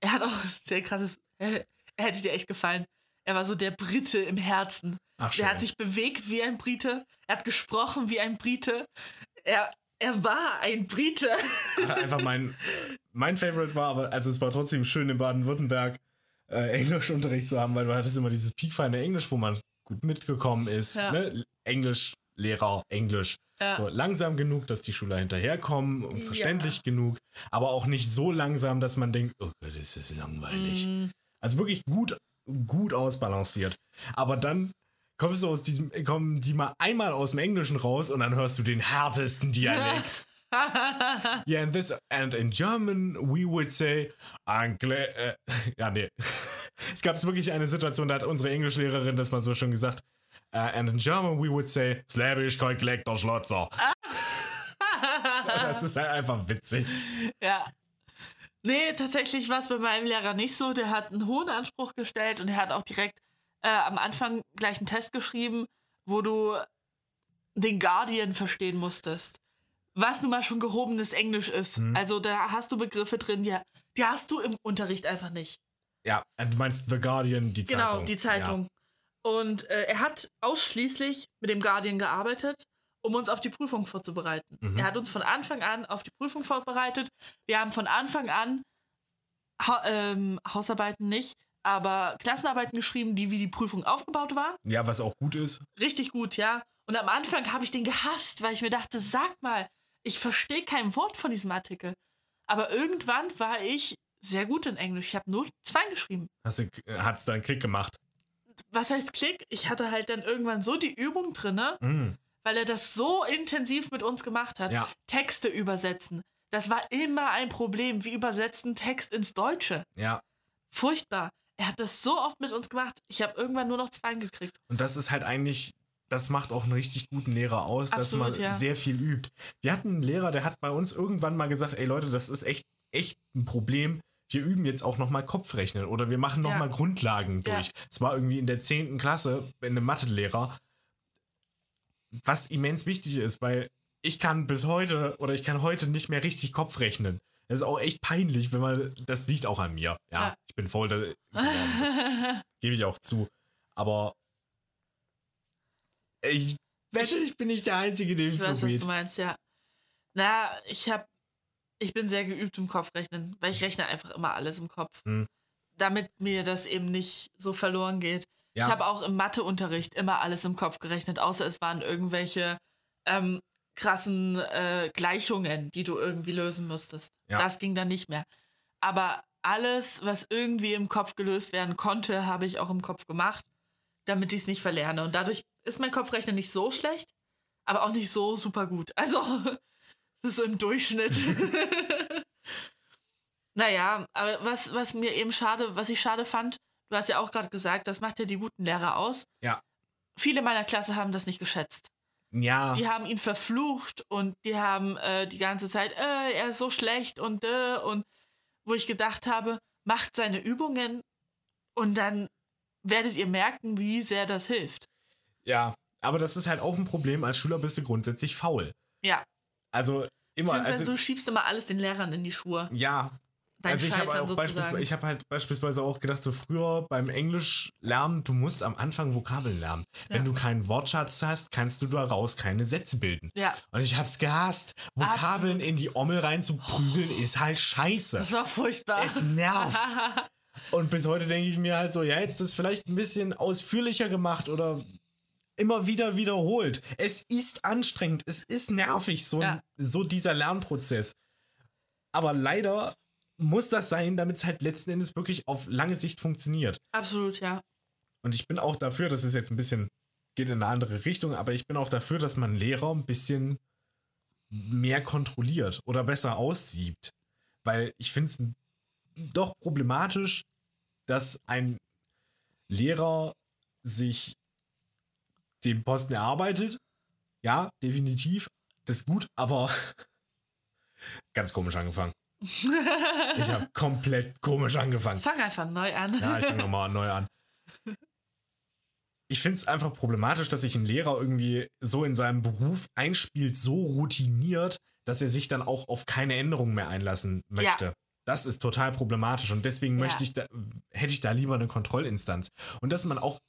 Er hat auch sehr krasses, er, er hätte dir echt gefallen. Er war so der Brite im Herzen. Ach, schön. Der hat sich bewegt wie ein Brite. Er hat gesprochen wie ein Brite. Er, er war ein Brite. einfach mein, mein Favorite war, aber also es war trotzdem schön in Baden-Württemberg äh, Englischunterricht zu haben, weil du hattest immer dieses piekfeine Englisch, wo man gut mitgekommen ist. Ja. Ne? Englisch, Lehrer, Englisch. Ja. So langsam genug, dass die Schüler hinterherkommen und Ja. verständlich genug, aber auch nicht so langsam, dass man denkt, oh Gott, das ist langweilig. Mm, Also wirklich gut, gut ausbalanciert. Aber dann kommst du aus diesem, kommen die mal einmal aus dem Englischen raus und dann hörst du den härtesten Dialekt. Yeah, and this and in German we would say Angle. Äh, ja, nee. es gab wirklich eine Situation, da hat unsere Englischlehrerin das mal so schon gesagt. Uh, and in German we would say Slavisch Kolklektor Schlotzer. das ist halt einfach witzig. ja. Nee, tatsächlich war es bei meinem Lehrer nicht so. Der hat einen hohen Anspruch gestellt und er hat auch direkt äh, am Anfang gleich einen Test geschrieben, wo du den Guardian verstehen musstest. Was nun mal schon gehobenes Englisch ist. Mhm. Also da hast du Begriffe drin, die, die hast du im Unterricht einfach nicht. Ja, du meinst The Guardian, die Zeitung. Genau, die Zeitung. Und äh, er hat ausschließlich mit dem Guardian gearbeitet, um uns auf die Prüfung vorzubereiten. Mhm. Er hat uns von Anfang an auf die Prüfung vorbereitet. Wir haben von Anfang an ha ähm, Hausarbeiten nicht, aber Klassenarbeiten geschrieben, die wie die Prüfung aufgebaut waren. Ja. was auch gut ist. Richtig gut, ja. Und am Anfang habe ich den gehasst, weil ich mir dachte, sag mal, ich verstehe kein Wort von diesem Artikel. Aber irgendwann war ich sehr gut in Englisch. Ich habe nur zwei geschrieben. Hast du, hat's dann Klick gemacht. Was heißt Klick? Ich hatte halt dann irgendwann so die Übung drinne, Mm, weil er das so intensiv mit uns gemacht hat. Ja. Texte übersetzen. Das war immer ein Problem. Wie übersetzen Text ins Deutsche? ja. Furchtbar. Er hat das so oft mit uns gemacht. Ich habe irgendwann nur noch zwei gekriegt. Und das ist halt eigentlich, das macht auch einen richtig guten Lehrer aus, dass Absolut, man ja. sehr viel übt. Wir hatten einen Lehrer, der hat bei uns irgendwann mal gesagt, ey Leute, das ist echt, echt ein Problem. Wir üben jetzt auch nochmal Kopfrechnen oder wir machen nochmal Ja. Grundlagen Ja. durch. Es war irgendwie in der 10. Klasse bei einem Mathelehrer, was immens wichtig ist, weil ich kann bis heute oder ich kann heute nicht mehr richtig Kopf rechnen. Das ist auch echt peinlich, wenn man, das liegt auch an mir. Ja, Ja. ich bin voll, da, geworden, das gebe ich auch zu. Aber ich wette, ich bin nicht der Einzige, dem Ich es weiß, so was geht. du meinst, ja. Na, ich habe, ich bin sehr geübt im Kopfrechnen, weil ich rechne einfach immer alles im Kopf. Hm. Damit mir das eben nicht so verloren geht. Ja. Ich habe auch im Matheunterricht immer alles im Kopf gerechnet, außer es waren irgendwelche ähm, krassen äh, Gleichungen, die du irgendwie lösen musstest. Ja. Das ging dann nicht mehr. Aber alles, was irgendwie im Kopf gelöst werden konnte, habe ich auch im Kopf gemacht, damit ich es nicht verlerne. Und dadurch ist mein Kopfrechnen nicht so schlecht, aber auch nicht so super gut. Also, so im Durchschnitt. naja, aber was, was mir eben schade, was ich schade fand, du hast ja auch gerade gesagt, das macht ja die guten Lehrer aus. Ja. Viele meiner Klasse haben das nicht geschätzt. Ja, Die haben ihn verflucht und die haben äh, die ganze Zeit, äh, er ist so schlecht und äh, und wo ich gedacht habe, macht seine Übungen und dann werdet ihr merken, wie sehr das hilft. ja. Aber das ist halt auch ein Problem. Als Schüler bist du grundsätzlich faul. Ja, Also immer, also, du schiebst immer alles den Lehrern in die Schuhe. ja, Dein also ich habe beispielsweise, ich habe halt beispielsweise auch gedacht, so früher beim Englisch lernen, du musst am Anfang Vokabeln lernen. Wenn Ja. du keinen Wortschatz hast, kannst du daraus keine Sätze bilden. ja, Und ich hab's gehasst. Vokabeln Absolut. in die Ommel reinzuprügeln ist halt scheiße. das war furchtbar. Es nervt. Und bis heute denke ich mir halt so, ja, jetzt das vielleicht ein bisschen ausführlicher gemacht oder immer wieder wiederholt. Es ist anstrengend, es ist nervig, so, Ja. so dieser Lernprozess. Aber leider muss das sein, damit es halt letzten Endes wirklich auf lange Sicht funktioniert. Absolut, ja. Und ich bin auch dafür, das ist jetzt ein bisschen, geht in eine andere Richtung, aber ich bin auch dafür, dass man Lehrer ein bisschen mehr kontrolliert oder besser aussiebt. Weil ich finde es doch problematisch, dass ein Lehrer sich den Posten erarbeitet. Ja, definitiv. Das ist gut, aber ganz komisch angefangen. Ich habe komplett komisch angefangen. Fang einfach neu an. Ja, ich fange nochmal neu an. Ich finde es einfach problematisch, dass sich ein Lehrer irgendwie so in seinem Beruf einspielt, so routiniert, dass er sich dann auch auf keine Änderungen mehr einlassen möchte. Das ist total problematisch und deswegen Ja. möchte ich da, hätte ich da lieber eine Kontrollinstanz. Und dass man auch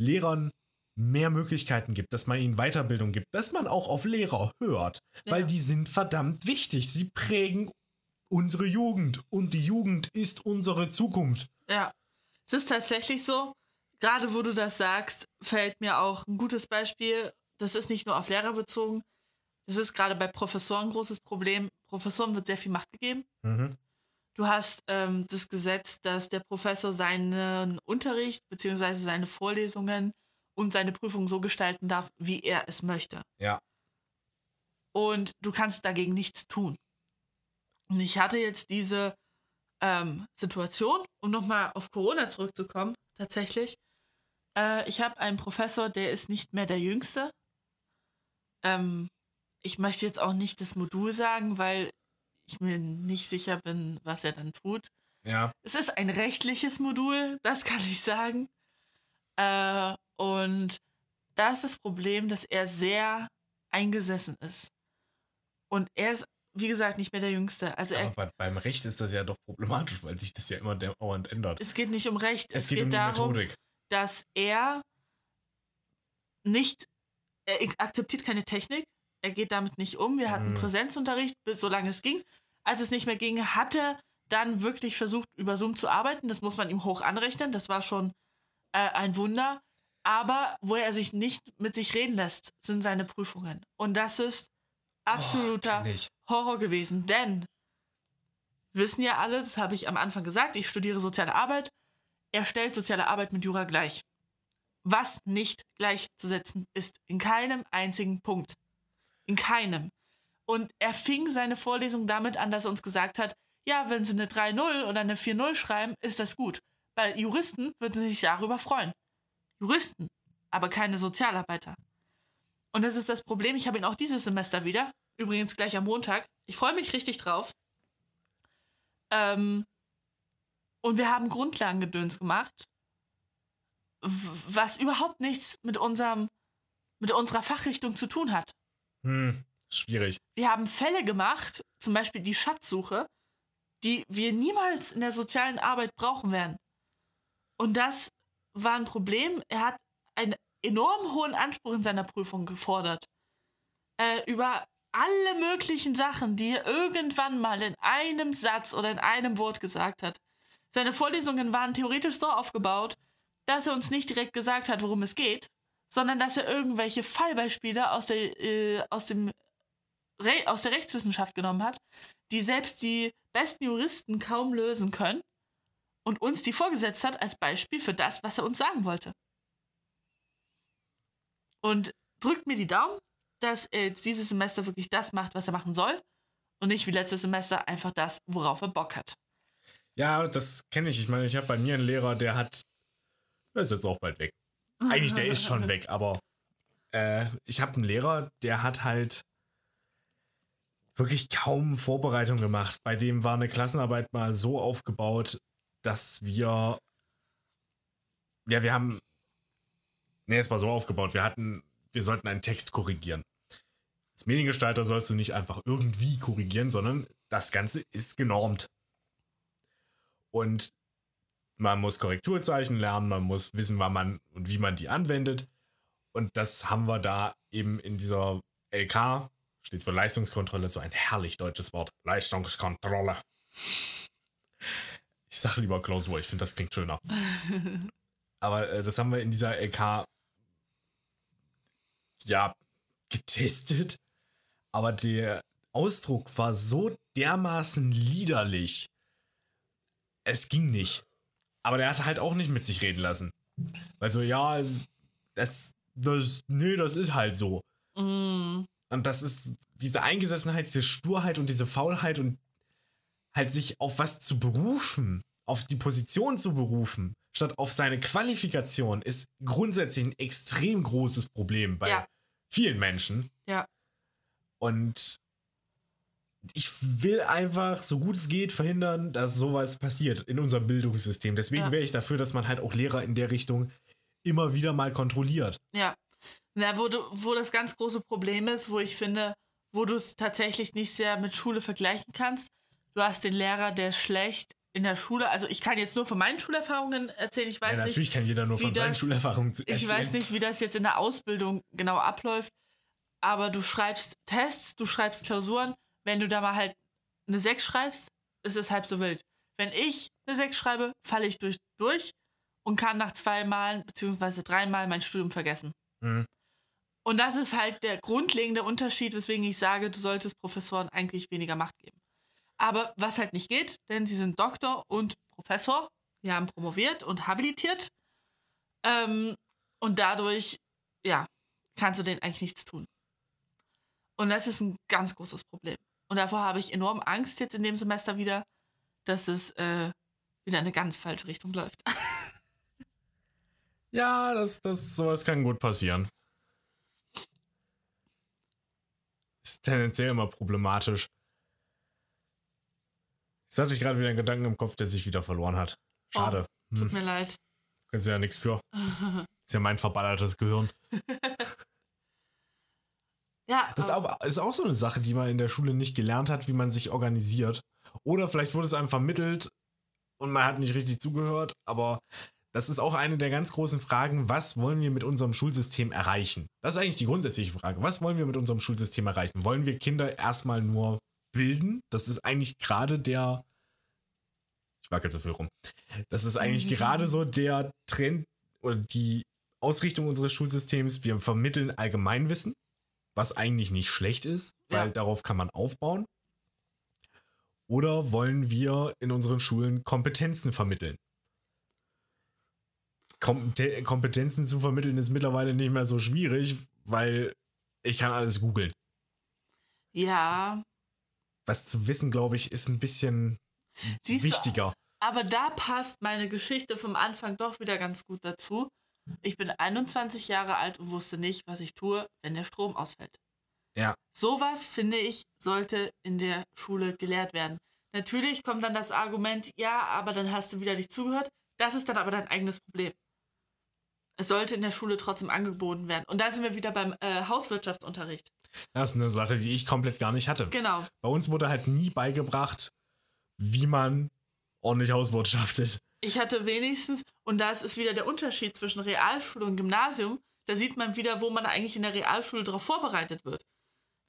Lehrern mehr Möglichkeiten gibt, dass man ihnen Weiterbildung gibt, dass man auch auf Lehrer hört, weil Ja. die sind verdammt wichtig. Sie prägen unsere Jugend und die Jugend ist unsere Zukunft. Ja, es ist tatsächlich so. Gerade wo du das sagst, fällt mir auch ein gutes Beispiel. Das ist nicht nur auf Lehrer bezogen. Das ist gerade bei Professoren ein großes Problem. Professoren wird sehr viel Macht gegeben. Mhm. Du hast ähm, das Gesetz, dass der Professor seinen Unterricht bzw. seine Vorlesungen und seine Prüfungen so gestalten darf, wie er es möchte. Ja. Und du kannst dagegen nichts tun. Und ich hatte jetzt diese ähm, Situation, um nochmal auf Corona zurückzukommen, tatsächlich. Äh, ich habe einen Professor, der ist nicht mehr der Jüngste. Ähm, ich möchte jetzt auch nicht das Modul sagen, weil ich mir nicht sicher bin, was er dann tut. Ja. Es ist ein rechtliches Modul, das kann ich sagen. Äh, und da ist das Problem, dass er sehr eingesessen ist. Und er ist, wie gesagt, nicht mehr der Jüngste. Also er, Aber bei, beim Recht ist das ja doch problematisch, weil sich das ja immer dauernd ändert. es geht nicht um Recht, Es, es, geht, um die darum, Methodik. dass er nicht, er akzeptiert keine Technik, er geht damit nicht um. Wir hatten Mhm. Präsenzunterricht, bis solange es ging. Als es nicht mehr ging, hat er dann wirklich versucht, über Zoom zu arbeiten. Das muss man ihm hoch anrechnen. Das war schon äh, ein Wunder. Aber wo er sich nicht mit sich reden lässt, sind seine Prüfungen. Und das ist absoluter Oh, kenn ich. Horror gewesen. Denn, wissen ja alle, das habe ich am Anfang gesagt, ich studiere soziale Arbeit. Er stellt soziale Arbeit mit Jura gleich. Was nicht gleichzusetzen ist. In keinem einzigen Punkt. In keinem. Und er fing seine Vorlesung damit an, dass er uns gesagt hat, ja, wenn Sie eine 3-0 oder eine 4-0 schreiben, ist das gut. Bei Juristen würden Sie sich darüber freuen. Juristen, aber keine Sozialarbeiter. Und das ist das Problem. Ich habe ihn auch dieses Semester wieder. Übrigens gleich am Montag. Ich freue mich richtig drauf. Ähm, und wir haben Grundlagengedöns gemacht, was überhaupt nichts mit unserem, mit unserer Fachrichtung zu tun hat. Hm, schwierig. Wir haben Fälle gemacht, zum Beispiel die Schatzsuche, die wir niemals in der sozialen Arbeit brauchen werden. Und das war ein Problem. Er hat einen enorm hohen Anspruch in seiner Prüfung gefordert. Äh, über alle möglichen Sachen, die er irgendwann mal in einem Satz oder in einem Wort gesagt hat. Seine Vorlesungen waren theoretisch so aufgebaut, dass er uns nicht direkt gesagt hat, worum es geht, sondern dass er irgendwelche Fallbeispiele aus der, äh, aus dem Re aus der Rechtswissenschaft genommen hat, die selbst die besten Juristen kaum lösen können und uns die vorgesetzt hat als Beispiel für das, was er uns sagen wollte. Und drückt mir die Daumen, dass er jetzt dieses Semester wirklich das macht, was er machen soll und nicht wie letztes Semester einfach das, worauf er Bock hat. Ja, das kenne ich. Ich meine, ich habe bei mir einen Lehrer, der hat. Der ist jetzt auch bald weg. Eigentlich, der ist schon weg, aber äh, ich habe einen Lehrer, der hat halt wirklich kaum Vorbereitung gemacht. Bei dem war eine Klassenarbeit mal so aufgebaut, dass wir. Ja, wir haben. Nee, es war so aufgebaut. Wir hatten. Wir sollten einen Text korrigieren. Als Mediengestalter sollst du nicht einfach irgendwie korrigieren, sondern das Ganze ist genormt. Und man muss Korrekturzeichen lernen, man muss wissen, wann man und wie man die anwendet. Und das haben wir da eben in dieser LK, steht für Leistungskontrolle, so ein herrlich deutsches Wort. Leistungskontrolle. Ich sage lieber Klausur, ich finde, das klingt schöner. Aber äh, das haben wir in dieser LK ja getestet. Aber der Ausdruck war so dermaßen liederlich. Es ging nicht. Aber der hat halt auch nicht mit sich reden lassen. Weil so, ja, das, das, nee, das ist halt so. Mm. Und das ist diese Eingesessenheit, diese Sturheit und diese Faulheit und halt sich auf was zu berufen, auf die Position zu berufen, statt auf seine Qualifikation, ist grundsätzlich ein extrem großes Problem bei Ja. vielen Menschen. Ja. Und ich will einfach, so gut es geht, verhindern, dass sowas passiert in unserem Bildungssystem. Deswegen Ja. wäre ich dafür, dass man halt auch Lehrer in der Richtung immer wieder mal kontrolliert. Ja. Na, wo, du, wo das ganz große Problem ist, wo ich finde, wo du es tatsächlich nicht sehr mit Schule vergleichen kannst. Du hast den Lehrer, der ist schlecht in der Schule. Also ich kann jetzt nur von meinen Schulerfahrungen erzählen. Ich weiß ja, nicht, natürlich kann jeder nur wie von seinen das- Schulerfahrungen ich erzählen. weiß nicht, wie das jetzt in der Ausbildung genau abläuft. Aber du schreibst Tests, du schreibst Klausuren. Wenn du da mal halt eine 6 schreibst, ist es halb so wild. Wenn ich eine 6 schreibe, falle ich durch, durch und kann nach zwei Malen beziehungsweise dreimal mein Studium vergessen. Mhm. Und das ist halt der grundlegende Unterschied, weswegen ich sage, du solltest Professoren eigentlich weniger Macht geben. Aber was halt nicht geht, denn sie sind Doktor und Professor, die haben promoviert und habilitiert. Ähm, und dadurch, ja, kannst du denen eigentlich nichts tun. Und das ist ein ganz großes Problem. Und davor habe ich enorm Angst jetzt in dem Semester wieder, dass es äh, wieder in eine ganz falsche Richtung läuft. Ja, das, das, sowas kann gut passieren. Ist tendenziell immer problematisch. Jetzt hatte ich gerade wieder einen Gedanken im Kopf, der sich wieder verloren hat. Schade. Tut Hm, mir leid. kannst du ja nichts für. Ist ja mein verballertes Gehirn. Ja, Das ist, ist auch so eine Sache, die man in der Schule nicht gelernt hat, wie man sich organisiert. Oder vielleicht wurde es einem vermittelt und man hat nicht richtig zugehört. Aber das ist auch eine der ganz großen Fragen. Was wollen wir mit unserem Schulsystem erreichen? Das ist eigentlich die grundsätzliche Frage. Was wollen wir mit unserem Schulsystem erreichen? Wollen wir Kinder erstmal nur bilden? Das ist eigentlich gerade der. Ich wackel so viel rum. Das ist eigentlich gerade so der Trend oder die Ausrichtung unseres Schulsystems. Wir vermitteln Allgemeinwissen was eigentlich nicht schlecht ist, weil Ja. darauf kann man aufbauen. Oder wollen wir in unseren Schulen Kompetenzen vermitteln? Kompete Kompetenzen zu vermitteln ist mittlerweile nicht mehr so schwierig, weil ich kann alles googeln. ja, Was zu wissen, glaube ich, ist ein bisschen Siehst du, wichtiger. Aber da passt meine Geschichte vom Anfang doch wieder ganz gut dazu. Ich bin 21 Jahre alt und wusste nicht, was ich tue, wenn der Strom ausfällt. Ja. Sowas, finde ich, sollte in der Schule gelehrt werden. Natürlich kommt dann das Argument, ja, aber dann hast du wieder nicht zugehört. Das ist dann aber dein eigenes Problem. Es sollte in der Schule trotzdem angeboten werden. Und da sind wir wieder beim äh, Hauswirtschaftsunterricht. Das ist eine Sache, die ich komplett gar nicht hatte. Genau. Bei uns wurde halt nie beigebracht, wie man ordentlich hauswirtschaftet. Ich hatte wenigstens, und das ist wieder der Unterschied zwischen Realschule und Gymnasium, da sieht man wieder, wo man eigentlich in der Realschule darauf vorbereitet wird.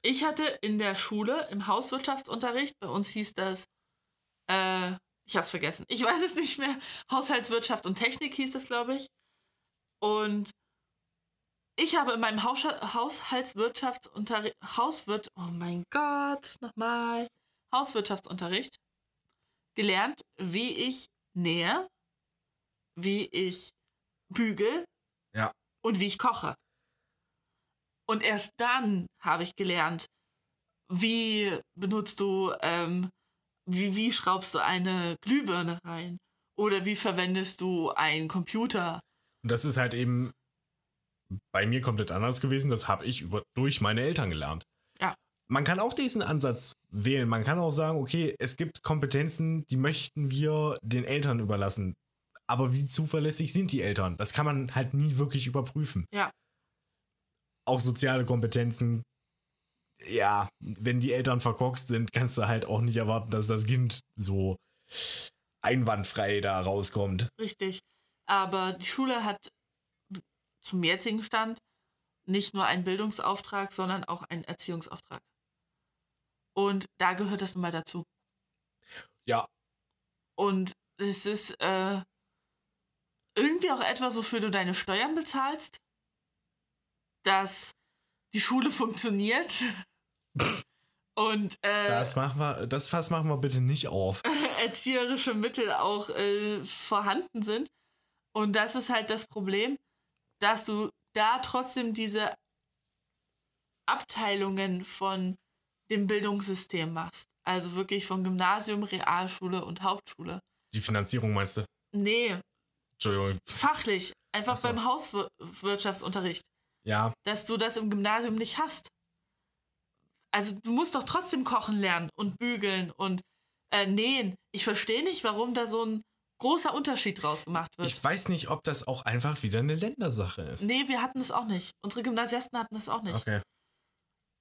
Ich hatte in der Schule, im Hauswirtschaftsunterricht, bei uns hieß das, äh, ich hab's vergessen, ich weiß es nicht mehr, Haushaltswirtschaft und Technik hieß das, glaube ich. Und ich habe in meinem Haus Haushaltswirtschaftsunterricht, Hauswirt, oh mein Gott, nochmal, Hauswirtschaftsunterricht gelernt, wie ich nähe, wie ich bügel Ja. und wie ich koche. Und erst dann habe ich gelernt, wie benutzt du, ähm, wie, wie schraubst du eine Glühbirne rein? Oder wie verwendest du einen Computer? Und das ist halt eben bei mir komplett anders gewesen. Das habe ich über, durch meine Eltern gelernt. Ja. Man kann auch diesen Ansatz wählen. Man kann auch sagen, okay, es gibt Kompetenzen, die möchten wir den Eltern überlassen. Aber wie zuverlässig sind die Eltern? Das kann man halt nie wirklich überprüfen. Ja. Auch soziale Kompetenzen. Ja, wenn die Eltern verkorkst sind, kannst du halt auch nicht erwarten, dass das Kind so einwandfrei da rauskommt. Richtig. Aber die Schule hat zum jetzigen Stand nicht nur einen Bildungsauftrag, sondern auch einen Erziehungsauftrag. Und da gehört das nun mal dazu. Ja. Und es ist äh, irgendwie auch etwas, wofür du deine Steuern bezahlst, dass die Schule funktioniert. Und äh, Das machen wir, das Fass machen wir bitte nicht auf. erzieherische Mittel auch äh, vorhanden sind. Und das ist halt das Problem, dass du da trotzdem diese Abteilungen von dem Bildungssystem machst. Also wirklich von Gymnasium, Realschule und Hauptschule. Die Finanzierung meinst du? Nee, Entschuldigung. fachlich. Einfach Ach so. beim Hauswirtschaftsunterricht. Ja, Dass du das im Gymnasium nicht hast. Also du musst doch trotzdem kochen lernen und bügeln und äh, nähen. Ich verstehe nicht, warum da so ein großer Unterschied draus gemacht wird. ich weiß nicht, ob das auch einfach wieder eine Ländersache ist. Nee, wir hatten das auch nicht. Unsere Gymnasiasten hatten das auch nicht. Okay.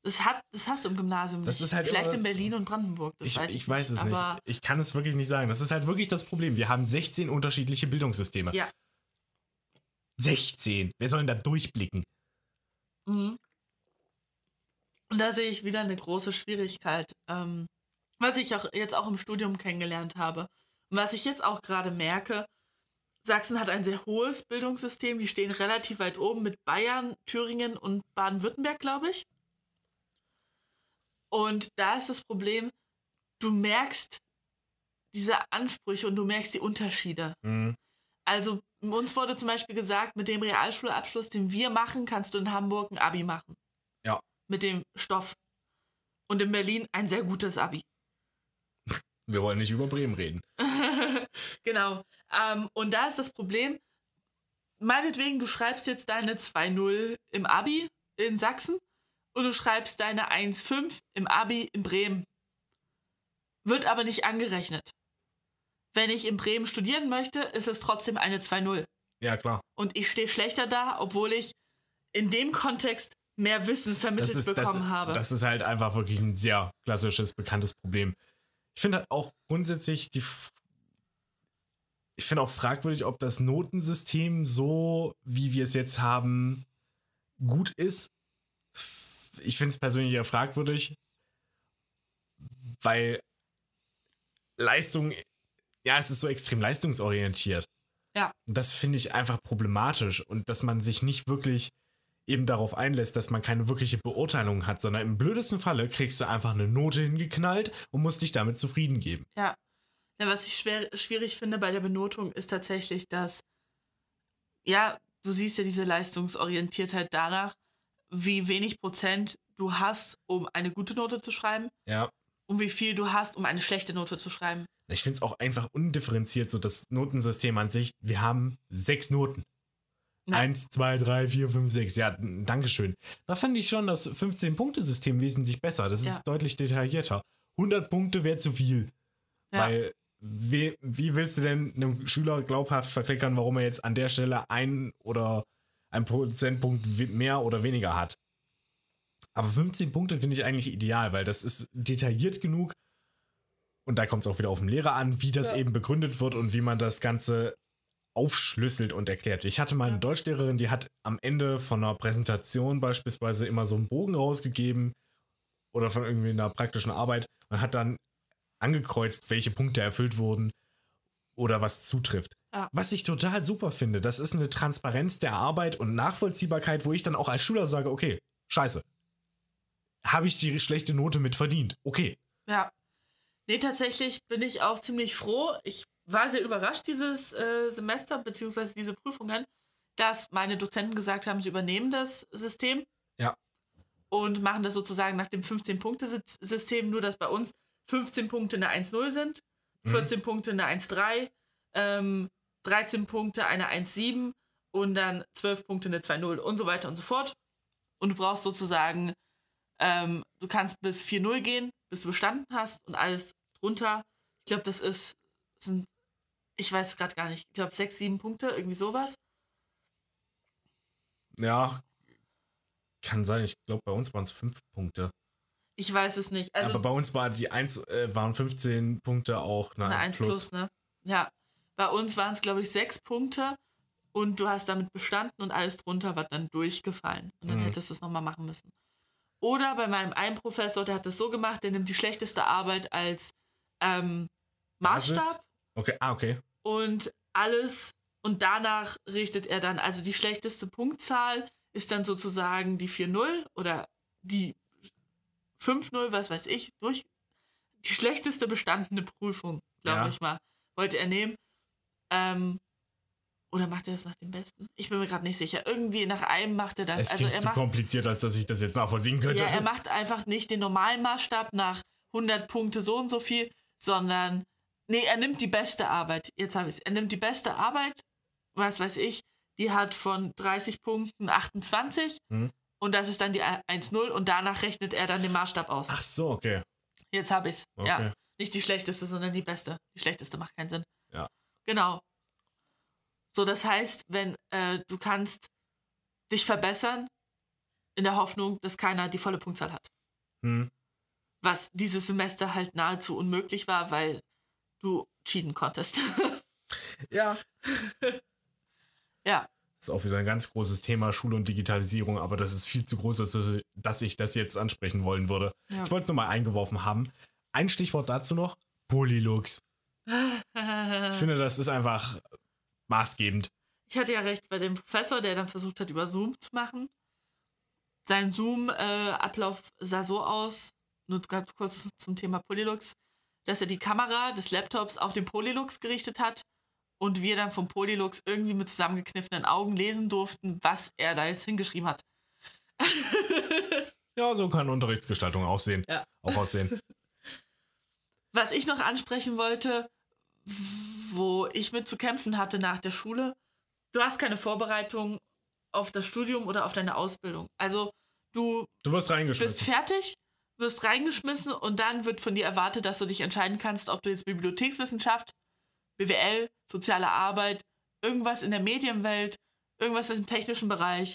Das, hat, das hast du im Gymnasium Das nicht. ist halt Vielleicht in Berlin und Brandenburg. Das Ich, weiß ich, ich, weiß es nicht. Ich kann es wirklich nicht sagen. Das ist halt wirklich das Problem. Wir haben 16 unterschiedliche Bildungssysteme. Ja. 16. Wer soll denn da durchblicken? Mhm. Und da sehe ich wieder eine große Schwierigkeit, ähm, was ich auch jetzt auch im Studium kennengelernt habe. Und was ich jetzt auch gerade merke, Sachsen hat ein sehr hohes Bildungssystem. Die stehen relativ weit oben mit Bayern, Thüringen und Baden-Württemberg, glaube ich. Und da ist das Problem, du merkst diese Ansprüche und du merkst die Unterschiede. Hm. Also uns wurde zum Beispiel gesagt, mit dem Realschulabschluss, den wir machen, kannst du in Hamburg ein Abi machen. Ja. Mit dem Stoff. Und in Berlin ein sehr gutes Abi. Wir wollen nicht über Bremen reden. genau. Ähm, und da ist das Problem, meinetwegen, du schreibst jetzt deine 2.0 im Abi in Sachsen und du schreibst deine 1.5 im Abi in Bremen. Wird aber nicht angerechnet. Wenn ich in Bremen studieren möchte, ist es trotzdem eine 2.0. Ja, klar. Und ich stehe schlechter da, obwohl ich in dem Kontext mehr Wissen vermittelt ist, bekommen das, habe. das ist halt einfach wirklich ein sehr klassisches, bekanntes Problem. Ich finde halt auch grundsätzlich die. Ich finde auch fragwürdig, ob das Notensystem so, wie wir es jetzt haben, gut ist. Ich finde es persönlich eher fragwürdig, weil Leistung, ja, es ist so extrem leistungsorientiert. Ja. Das finde ich einfach problematisch und dass man sich nicht wirklich eben darauf einlässt, dass man keine wirkliche Beurteilung hat, sondern im blödesten Falle kriegst du einfach eine Note hingeknallt und musst dich damit zufrieden geben. ja. Ja. Was ich schwer, schwierig finde bei der Benotung ist tatsächlich, dass, ja, du siehst ja diese Leistungsorientiertheit danach, wie wenig Prozent du hast, um eine gute Note zu schreiben Ja. und wie viel du hast, um eine schlechte Note zu schreiben. Ich finde es auch einfach undifferenziert, so das Notensystem an sich. Wir haben sechs Noten. Ja. Eins, zwei, drei, vier, fünf, sechs. Ja, n- Dankeschön. Da fand ich schon das 15-Punkte-System wesentlich besser. Das ist Ja. deutlich detaillierter. 100 Punkte wäre zu viel. Ja. Weil, wie, wie willst du denn einem Schüler glaubhaft verklickern, warum er jetzt an der Stelle ein oder ein Prozentpunkt mehr oder weniger hat? Aber 15 Punkte finde ich eigentlich ideal, weil das ist detailliert genug. Und da kommt es auch wieder auf den Lehrer an, wie das Ja. eben begründet wird und wie man das Ganze aufschlüsselt und erklärt. Ich hatte mal eine. Deutschlehrerin, die hat am Ende von einer Präsentation beispielsweise immer so einen Bogen rausgegeben oder von irgendwie einer praktischen Arbeit und hat dann angekreuzt, welche Punkte erfüllt wurden oder was zutrifft. Ja. Was ich total super finde, das ist eine Transparenz der Arbeit und Nachvollziehbarkeit, wo ich dann auch als Schüler sage, okay, scheiße. Habe ich die schlechte Note mit verdient? Okay. Ja. Nee, tatsächlich bin ich auch ziemlich froh. Ich war sehr überrascht dieses äh, Semester, beziehungsweise diese Prüfungen, dass meine Dozenten gesagt haben, sie übernehmen das System. Ja. Und machen das sozusagen nach dem 15-Punkte-System, nur dass bei uns 15 Punkte eine 1-0 sind, Mhm. 14 Punkte eine 1-3, ähm, 13 Punkte eine 1-7 und dann 12 Punkte eine 2-0 und so weiter und so fort. Und du brauchst sozusagen, ähm, du kannst bis 4-0 gehen, bis du bestanden hast und alles drunter. Ich glaube, das ist, sind, ich weiß es gerade gar nicht, ich glaube 6, 7 Punkte, irgendwie sowas. Ja, kann sein. Ich glaube, bei uns waren es fünf Punkte. Ich weiß es nicht. Also Aber bei uns war die 1, äh, waren 15 Punkte auch eine, eine 1 1 plus. plus, ne? Ja, bei uns waren es, glaube ich, sechs Punkte und du hast damit bestanden und alles drunter war dann durchgefallen. Und dann Mhm. hättest du es nochmal machen müssen. Oder bei meinem einen Professor, der hat es so gemacht, der nimmt die schlechteste Arbeit als ähm? Maßstab Okay, ah, okay. und alles und danach richtet er dann, also die schlechteste Punktzahl ist dann sozusagen die 4-0 oder die 5-0, was weiß ich, durch die schlechteste bestandene Prüfung, glaube Ja. ich mal, wollte er nehmen. Ähm, oder macht er das nach dem besten? Ich bin mir gerade nicht sicher. Irgendwie nach einem macht er das. Es also er zu macht, kompliziert, als dass ich das jetzt nachvollziehen könnte. ja, er macht einfach nicht den normalen Maßstab nach 100 Punkte so und so viel, sondern nee, er nimmt die beste Arbeit. Jetzt habe ich es. Er nimmt die beste Arbeit, was weiß ich, die hat von 30 Punkten 28 Hm. Und das ist dann die 1-0 und danach rechnet er dann den Maßstab aus. Ach so, okay. Jetzt habe ich es. okay. Ja, nicht die schlechteste, sondern die beste. Die schlechteste macht keinen Sinn. Ja. Genau. So, das heißt, wenn äh, du kannst dich verbessern in der Hoffnung, dass keiner die volle Punktzahl hat Hm. was dieses Semester halt nahezu unmöglich war, weil du cheaten konntest. Ja. ja, ist auch wieder ein ganz großes Thema, Schule und Digitalisierung, aber das ist viel zu groß, als dass ich, dass ich das jetzt ansprechen wollen würde. Ja. Ich wollte es nur mal eingeworfen haben. Ein Stichwort dazu noch: Polylux. Ich finde, das ist einfach maßgebend. ich hatte ja recht bei dem Professor, der dann versucht hat, über Zoom zu machen. Sein Zoom-Ablauf sah so aus, nur ganz kurz zum Thema Polylux, dass er die Kamera des Laptops auf den Polylux gerichtet hat und wir dann vom Polylux irgendwie mit zusammengekniffenen Augen lesen durften, was er da jetzt hingeschrieben hat. Ja, so kann Unterrichtsgestaltung aussehen. Ja. Auch aussehen. Was ich noch ansprechen wollte, wo ich mit zu kämpfen hatte nach der Schule, du hast keine Vorbereitung auf das Studium oder auf deine Ausbildung. Also du Du wirst bist reingeschmissen. fertig, wirst reingeschmissen und dann wird von dir erwartet, dass du dich entscheiden kannst, ob du jetzt Bibliothekswissenschaft, BWL, soziale Arbeit, irgendwas in der Medienwelt, irgendwas im technischen Bereich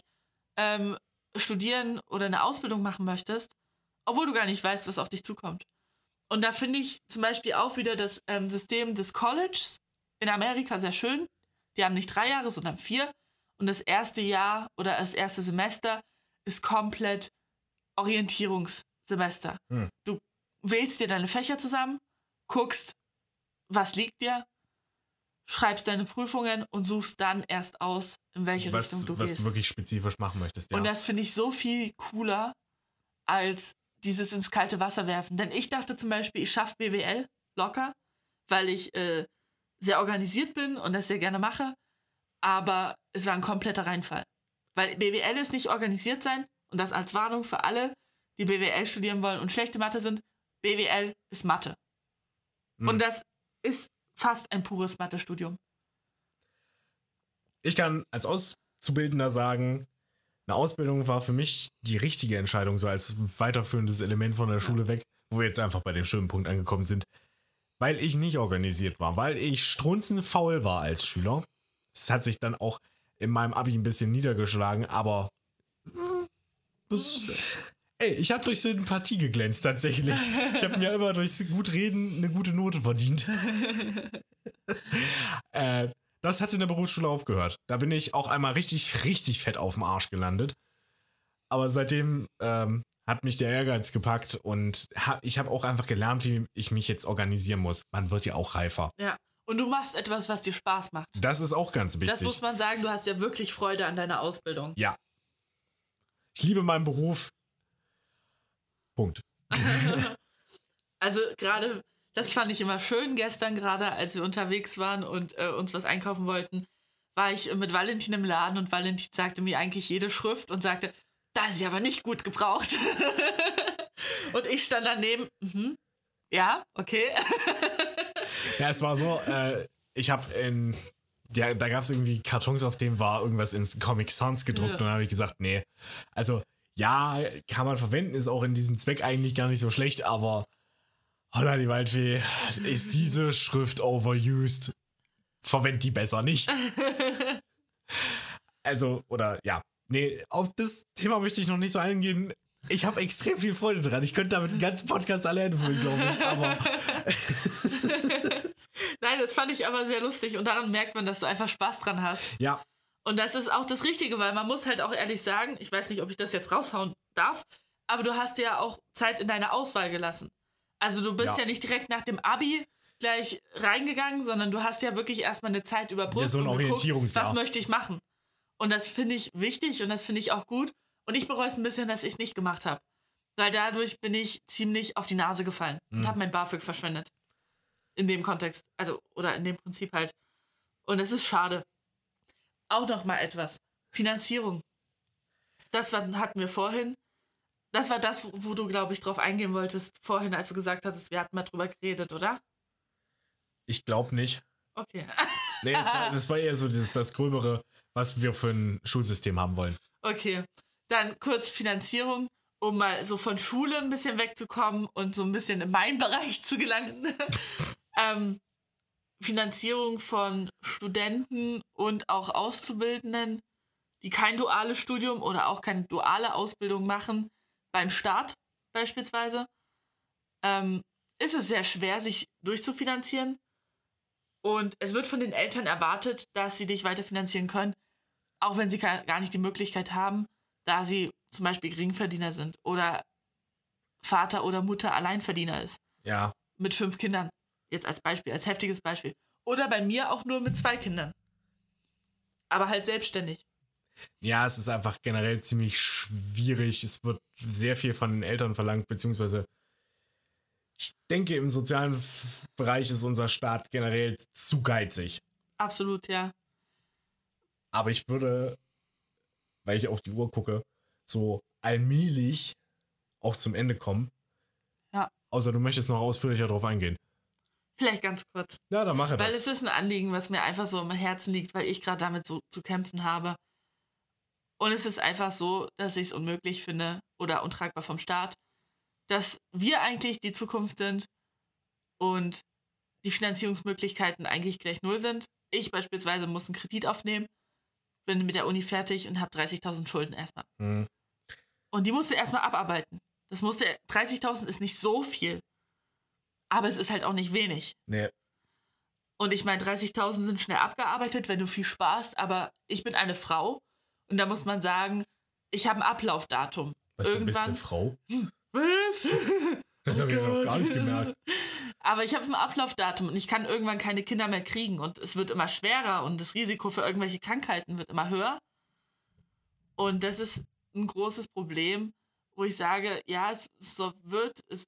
ähm, studieren oder eine Ausbildung machen möchtest, obwohl du gar nicht weißt, was auf dich zukommt. Und da finde ich zum Beispiel auch wieder das ähm, System des Colleges in Amerika sehr schön. Die haben nicht drei Jahre, sondern vier. Und das erste Jahr oder das erste Semester ist komplett Orientierungssemester. Hm. Du wählst dir deine Fächer zusammen, guckst, was liegt dir, schreibst deine Prüfungen und suchst dann erst aus, in welche Was, Richtung du was gehst. du wirklich spezifisch machen möchtest, ja. Und das finde ich so viel cooler als dieses ins kalte Wasser werfen. Denn ich dachte zum Beispiel, ich schaffe BWL locker, weil ich äh, sehr organisiert bin und das sehr gerne mache. Aber es war ein kompletter Reinfall. Weil BWL ist nicht organisiert sein und das als Warnung für alle, die BWL studieren wollen und schlechte Mathe sind. BWL ist Mathe. Hm. Und das ist fast ein pures Mathe-Studium. ich kann als Auszubildender sagen, eine Ausbildung war für mich die richtige Entscheidung, so als weiterführendes Element von der Schule weg, wo wir jetzt einfach bei dem schönen Punkt angekommen sind, weil ich nicht organisiert war, weil ich strunzenfaul war als Schüler. Es hat sich dann auch in meinem Abi ein bisschen niedergeschlagen, aber hm, das, ey, ich habe durch Sympathie geglänzt tatsächlich. Ich habe mir immer durchs Gutreden eine gute Note verdient. äh, das hat in der Berufsschule aufgehört. Da bin ich auch einmal richtig, richtig fett auf dem Arsch gelandet. Aber seitdem ähm, hat mich der Ehrgeiz gepackt und hab, ich habe auch einfach gelernt, wie ich mich jetzt organisieren muss. Man wird ja auch reifer. Ja. Und du machst etwas, was dir Spaß macht. Das ist auch ganz wichtig. Das muss man sagen, du hast ja wirklich Freude an deiner Ausbildung. ja. Ich liebe meinen Beruf. Punkt. Also gerade, das fand ich immer schön gestern, gerade als wir unterwegs waren und äh, uns was einkaufen wollten, war ich mit Valentin im Laden und Valentin sagte mir eigentlich jede Schrift und sagte, da ist sie aber nicht gut gebraucht. und ich stand daneben, mhm, ja, okay. Ja, es war so, äh, ich habe in. Ja, da gab es irgendwie Kartons, auf denen war irgendwas ins Comic Sans gedruckt Ja. und dann habe ich gesagt, nee. Also, ja, kann man verwenden, ist auch in diesem Zweck eigentlich gar nicht so schlecht, aber holla die Waldfee, ist diese Schrift overused? Verwend die besser nicht. Also, oder ja. Nee, auf das Thema möchte ich noch nicht so eingehen. Ich habe extrem viel Freude dran. Ich könnte damit einen ganzen Podcast alleine füllen, glaube ich. Aber Nein, das fand ich aber sehr lustig und daran merkt man, dass du einfach Spaß dran hast. Ja, Und das ist auch das Richtige, weil man muss halt auch ehrlich sagen, ich weiß nicht, ob ich das jetzt raushauen darf, aber du hast dir ja auch Zeit in deine Auswahl gelassen. Also du bist Ja. ja, nicht direkt nach dem Abi gleich reingegangen, sondern du hast ja wirklich erstmal eine Zeit überbrückt Ja, so ein und Orientierungsjahr. was möchte ich machen. Und das finde ich wichtig und das finde ich auch gut. Und ich bereue es ein bisschen, dass ich es nicht gemacht habe. Weil dadurch bin ich ziemlich auf die Nase gefallen und Mhm. habe mein BAföG verschwendet. In dem Kontext. Also, oder in dem Prinzip halt. Und es ist schade. Auch noch mal etwas. Finanzierung. Das war, hatten wir vorhin. Das war das, wo, wo du, glaube ich, drauf eingehen wolltest vorhin, als du gesagt hattest, wir hatten mal drüber geredet, oder? ich glaube nicht. Okay. Nee, das war, das war eher so das, das Gröbere, was wir für ein Schulsystem haben wollen. Okay. Dann kurz Finanzierung, um mal so von Schule ein bisschen wegzukommen und so ein bisschen in meinen Bereich zu gelangen. ähm, Finanzierung von Studenten und auch Auszubildenden, die kein duales Studium oder auch keine duale Ausbildung machen, beim Staat beispielsweise, ähm, ist es sehr schwer, sich durchzufinanzieren. Und es wird von den Eltern erwartet, dass sie dich weiterfinanzieren können, auch wenn sie gar nicht die Möglichkeit haben, da sie zum Beispiel Geringverdiener sind oder Vater oder Mutter Alleinverdiener ist Ja, mit fünf Kindern. Jetzt als Beispiel, als heftiges Beispiel. Oder bei mir auch nur mit zwei Kindern. Aber halt selbstständig. ja, es ist einfach generell ziemlich schwierig. Es wird sehr viel von den Eltern verlangt, beziehungsweise ich denke, im sozialen Bereich ist unser Staat generell zu geizig. Absolut, ja. Aber ich würde, weil ich auf die Uhr gucke, so allmählich auch zum Ende kommen. Ja. Außer du möchtest noch ausführlicher drauf eingehen. Vielleicht ganz kurz. Ja, dann mache Weil das. es ist ein Anliegen, was mir einfach so im Herzen liegt, weil ich gerade damit so zu kämpfen habe. Und es ist einfach so, dass ich es unmöglich finde oder untragbar vom Staat, dass wir eigentlich die Zukunft sind und die Finanzierungsmöglichkeiten eigentlich gleich null sind. Ich beispielsweise muss einen Kredit aufnehmen, bin mit der Uni fertig und habe 30.000 Schulden erstmal. Hm. Und die musste erstmal abarbeiten. Das musste 30.000 ist nicht so viel, aber es ist halt auch nicht wenig. Nee, Und ich meine, 30.000 sind schnell abgearbeitet, wenn du viel sparst, aber ich bin eine Frau und da muss man sagen, ich habe ein Ablaufdatum. was, du bist Irgendwann. eine Frau? Was? Das habe ich Oh noch gar nicht gemerkt. Aber ich habe ein Ablaufdatum und ich kann irgendwann keine Kinder mehr kriegen und es wird immer schwerer und das Risiko für irgendwelche Krankheiten wird immer höher. Und das ist ein großes Problem, wo ich sage, ja, es so wird, es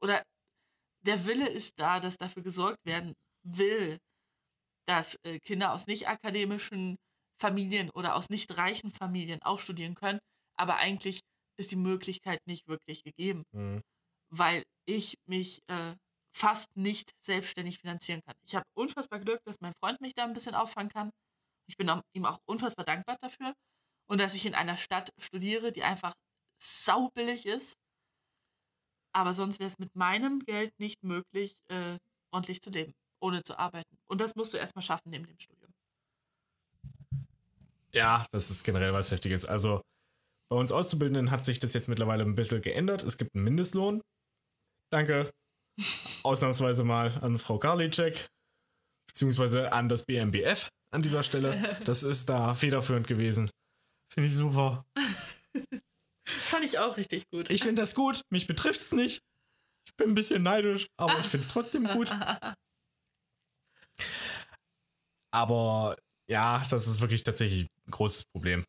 oder der Wille ist da, dass dafür gesorgt werden will, dass äh, Kinder aus nicht akademischen Familien oder aus nicht reichen Familien auch studieren können, aber eigentlich ist die Möglichkeit nicht wirklich gegeben Hm. weil ich mich äh, fast nicht selbstständig finanzieren kann. Ich habe unfassbar Glück, dass mein Freund mich da ein bisschen auffangen kann. Ich bin ihm auch unfassbar dankbar dafür. Und dass ich in einer Stadt studiere, die einfach saubillig ist. Aber sonst wäre es mit meinem Geld nicht möglich, äh, ordentlich zu leben, ohne zu arbeiten. Und das musst du erstmal schaffen neben dem Studium. Ja, das ist generell was Heftiges. Also bei uns Auszubildenden hat sich das jetzt mittlerweile ein bisschen geändert. Es gibt einen Mindestlohn. Danke. Ausnahmsweise mal an Frau Karliczek, beziehungsweise an das BMBF an dieser Stelle. Das ist da federführend gewesen. Finde ich super. Das fand ich auch richtig gut. Ich finde das gut. Mich betrifft es nicht. Ich bin ein bisschen neidisch, aber ich finde es trotzdem gut. Aber ja, das ist wirklich tatsächlich ein großes Problem.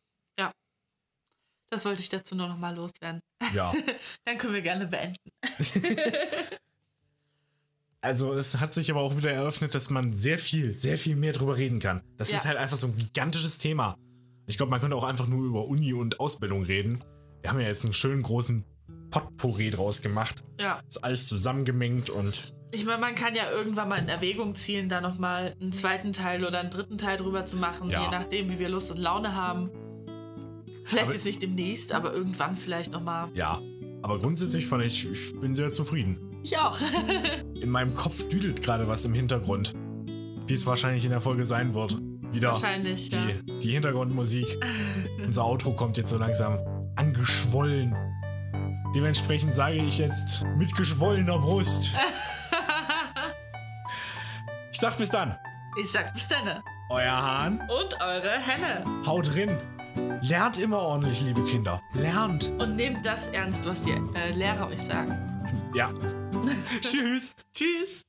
das wollte ich dazu nur noch mal loswerden. Ja. Dann können wir gerne beenden. Also es hat sich aber auch wieder eröffnet, dass man sehr viel, sehr viel mehr drüber reden kann. Das Ja. ist halt einfach so ein gigantisches Thema. Ich glaube, man könnte auch einfach nur über Uni und Ausbildung reden. Wir haben ja jetzt einen schönen großen Potpourri draus gemacht. Ja. Ist alles zusammengemengt und Ich meine, man kann ja irgendwann mal in Erwägung ziehen, da nochmal einen zweiten Teil oder einen dritten Teil drüber zu machen, Ja. je nachdem, wie wir Lust und Laune haben. Vielleicht Aber- jetzt nicht demnächst, aber irgendwann vielleicht nochmal. ja. Aber grundsätzlich fand ich, ich bin sehr zufrieden. Ich auch. In meinem Kopf düdelt gerade was im Hintergrund. Wie es wahrscheinlich in der Folge sein wird. Wieder Wahrscheinlich, die, ja. die Hintergrundmusik. Unser Outro kommt jetzt so langsam angeschwollen. Dementsprechend sage ich jetzt mit geschwollener Brust. Ich sag bis dann. Ich sag bis dann. Euer Hahn. Und eure Henne. Haut drin. Lernt immer ordentlich, liebe Kinder. Lernt. Und nehmt das ernst, was die äh, Lehrer euch sagen. Ja. Tschüss. Tschüss.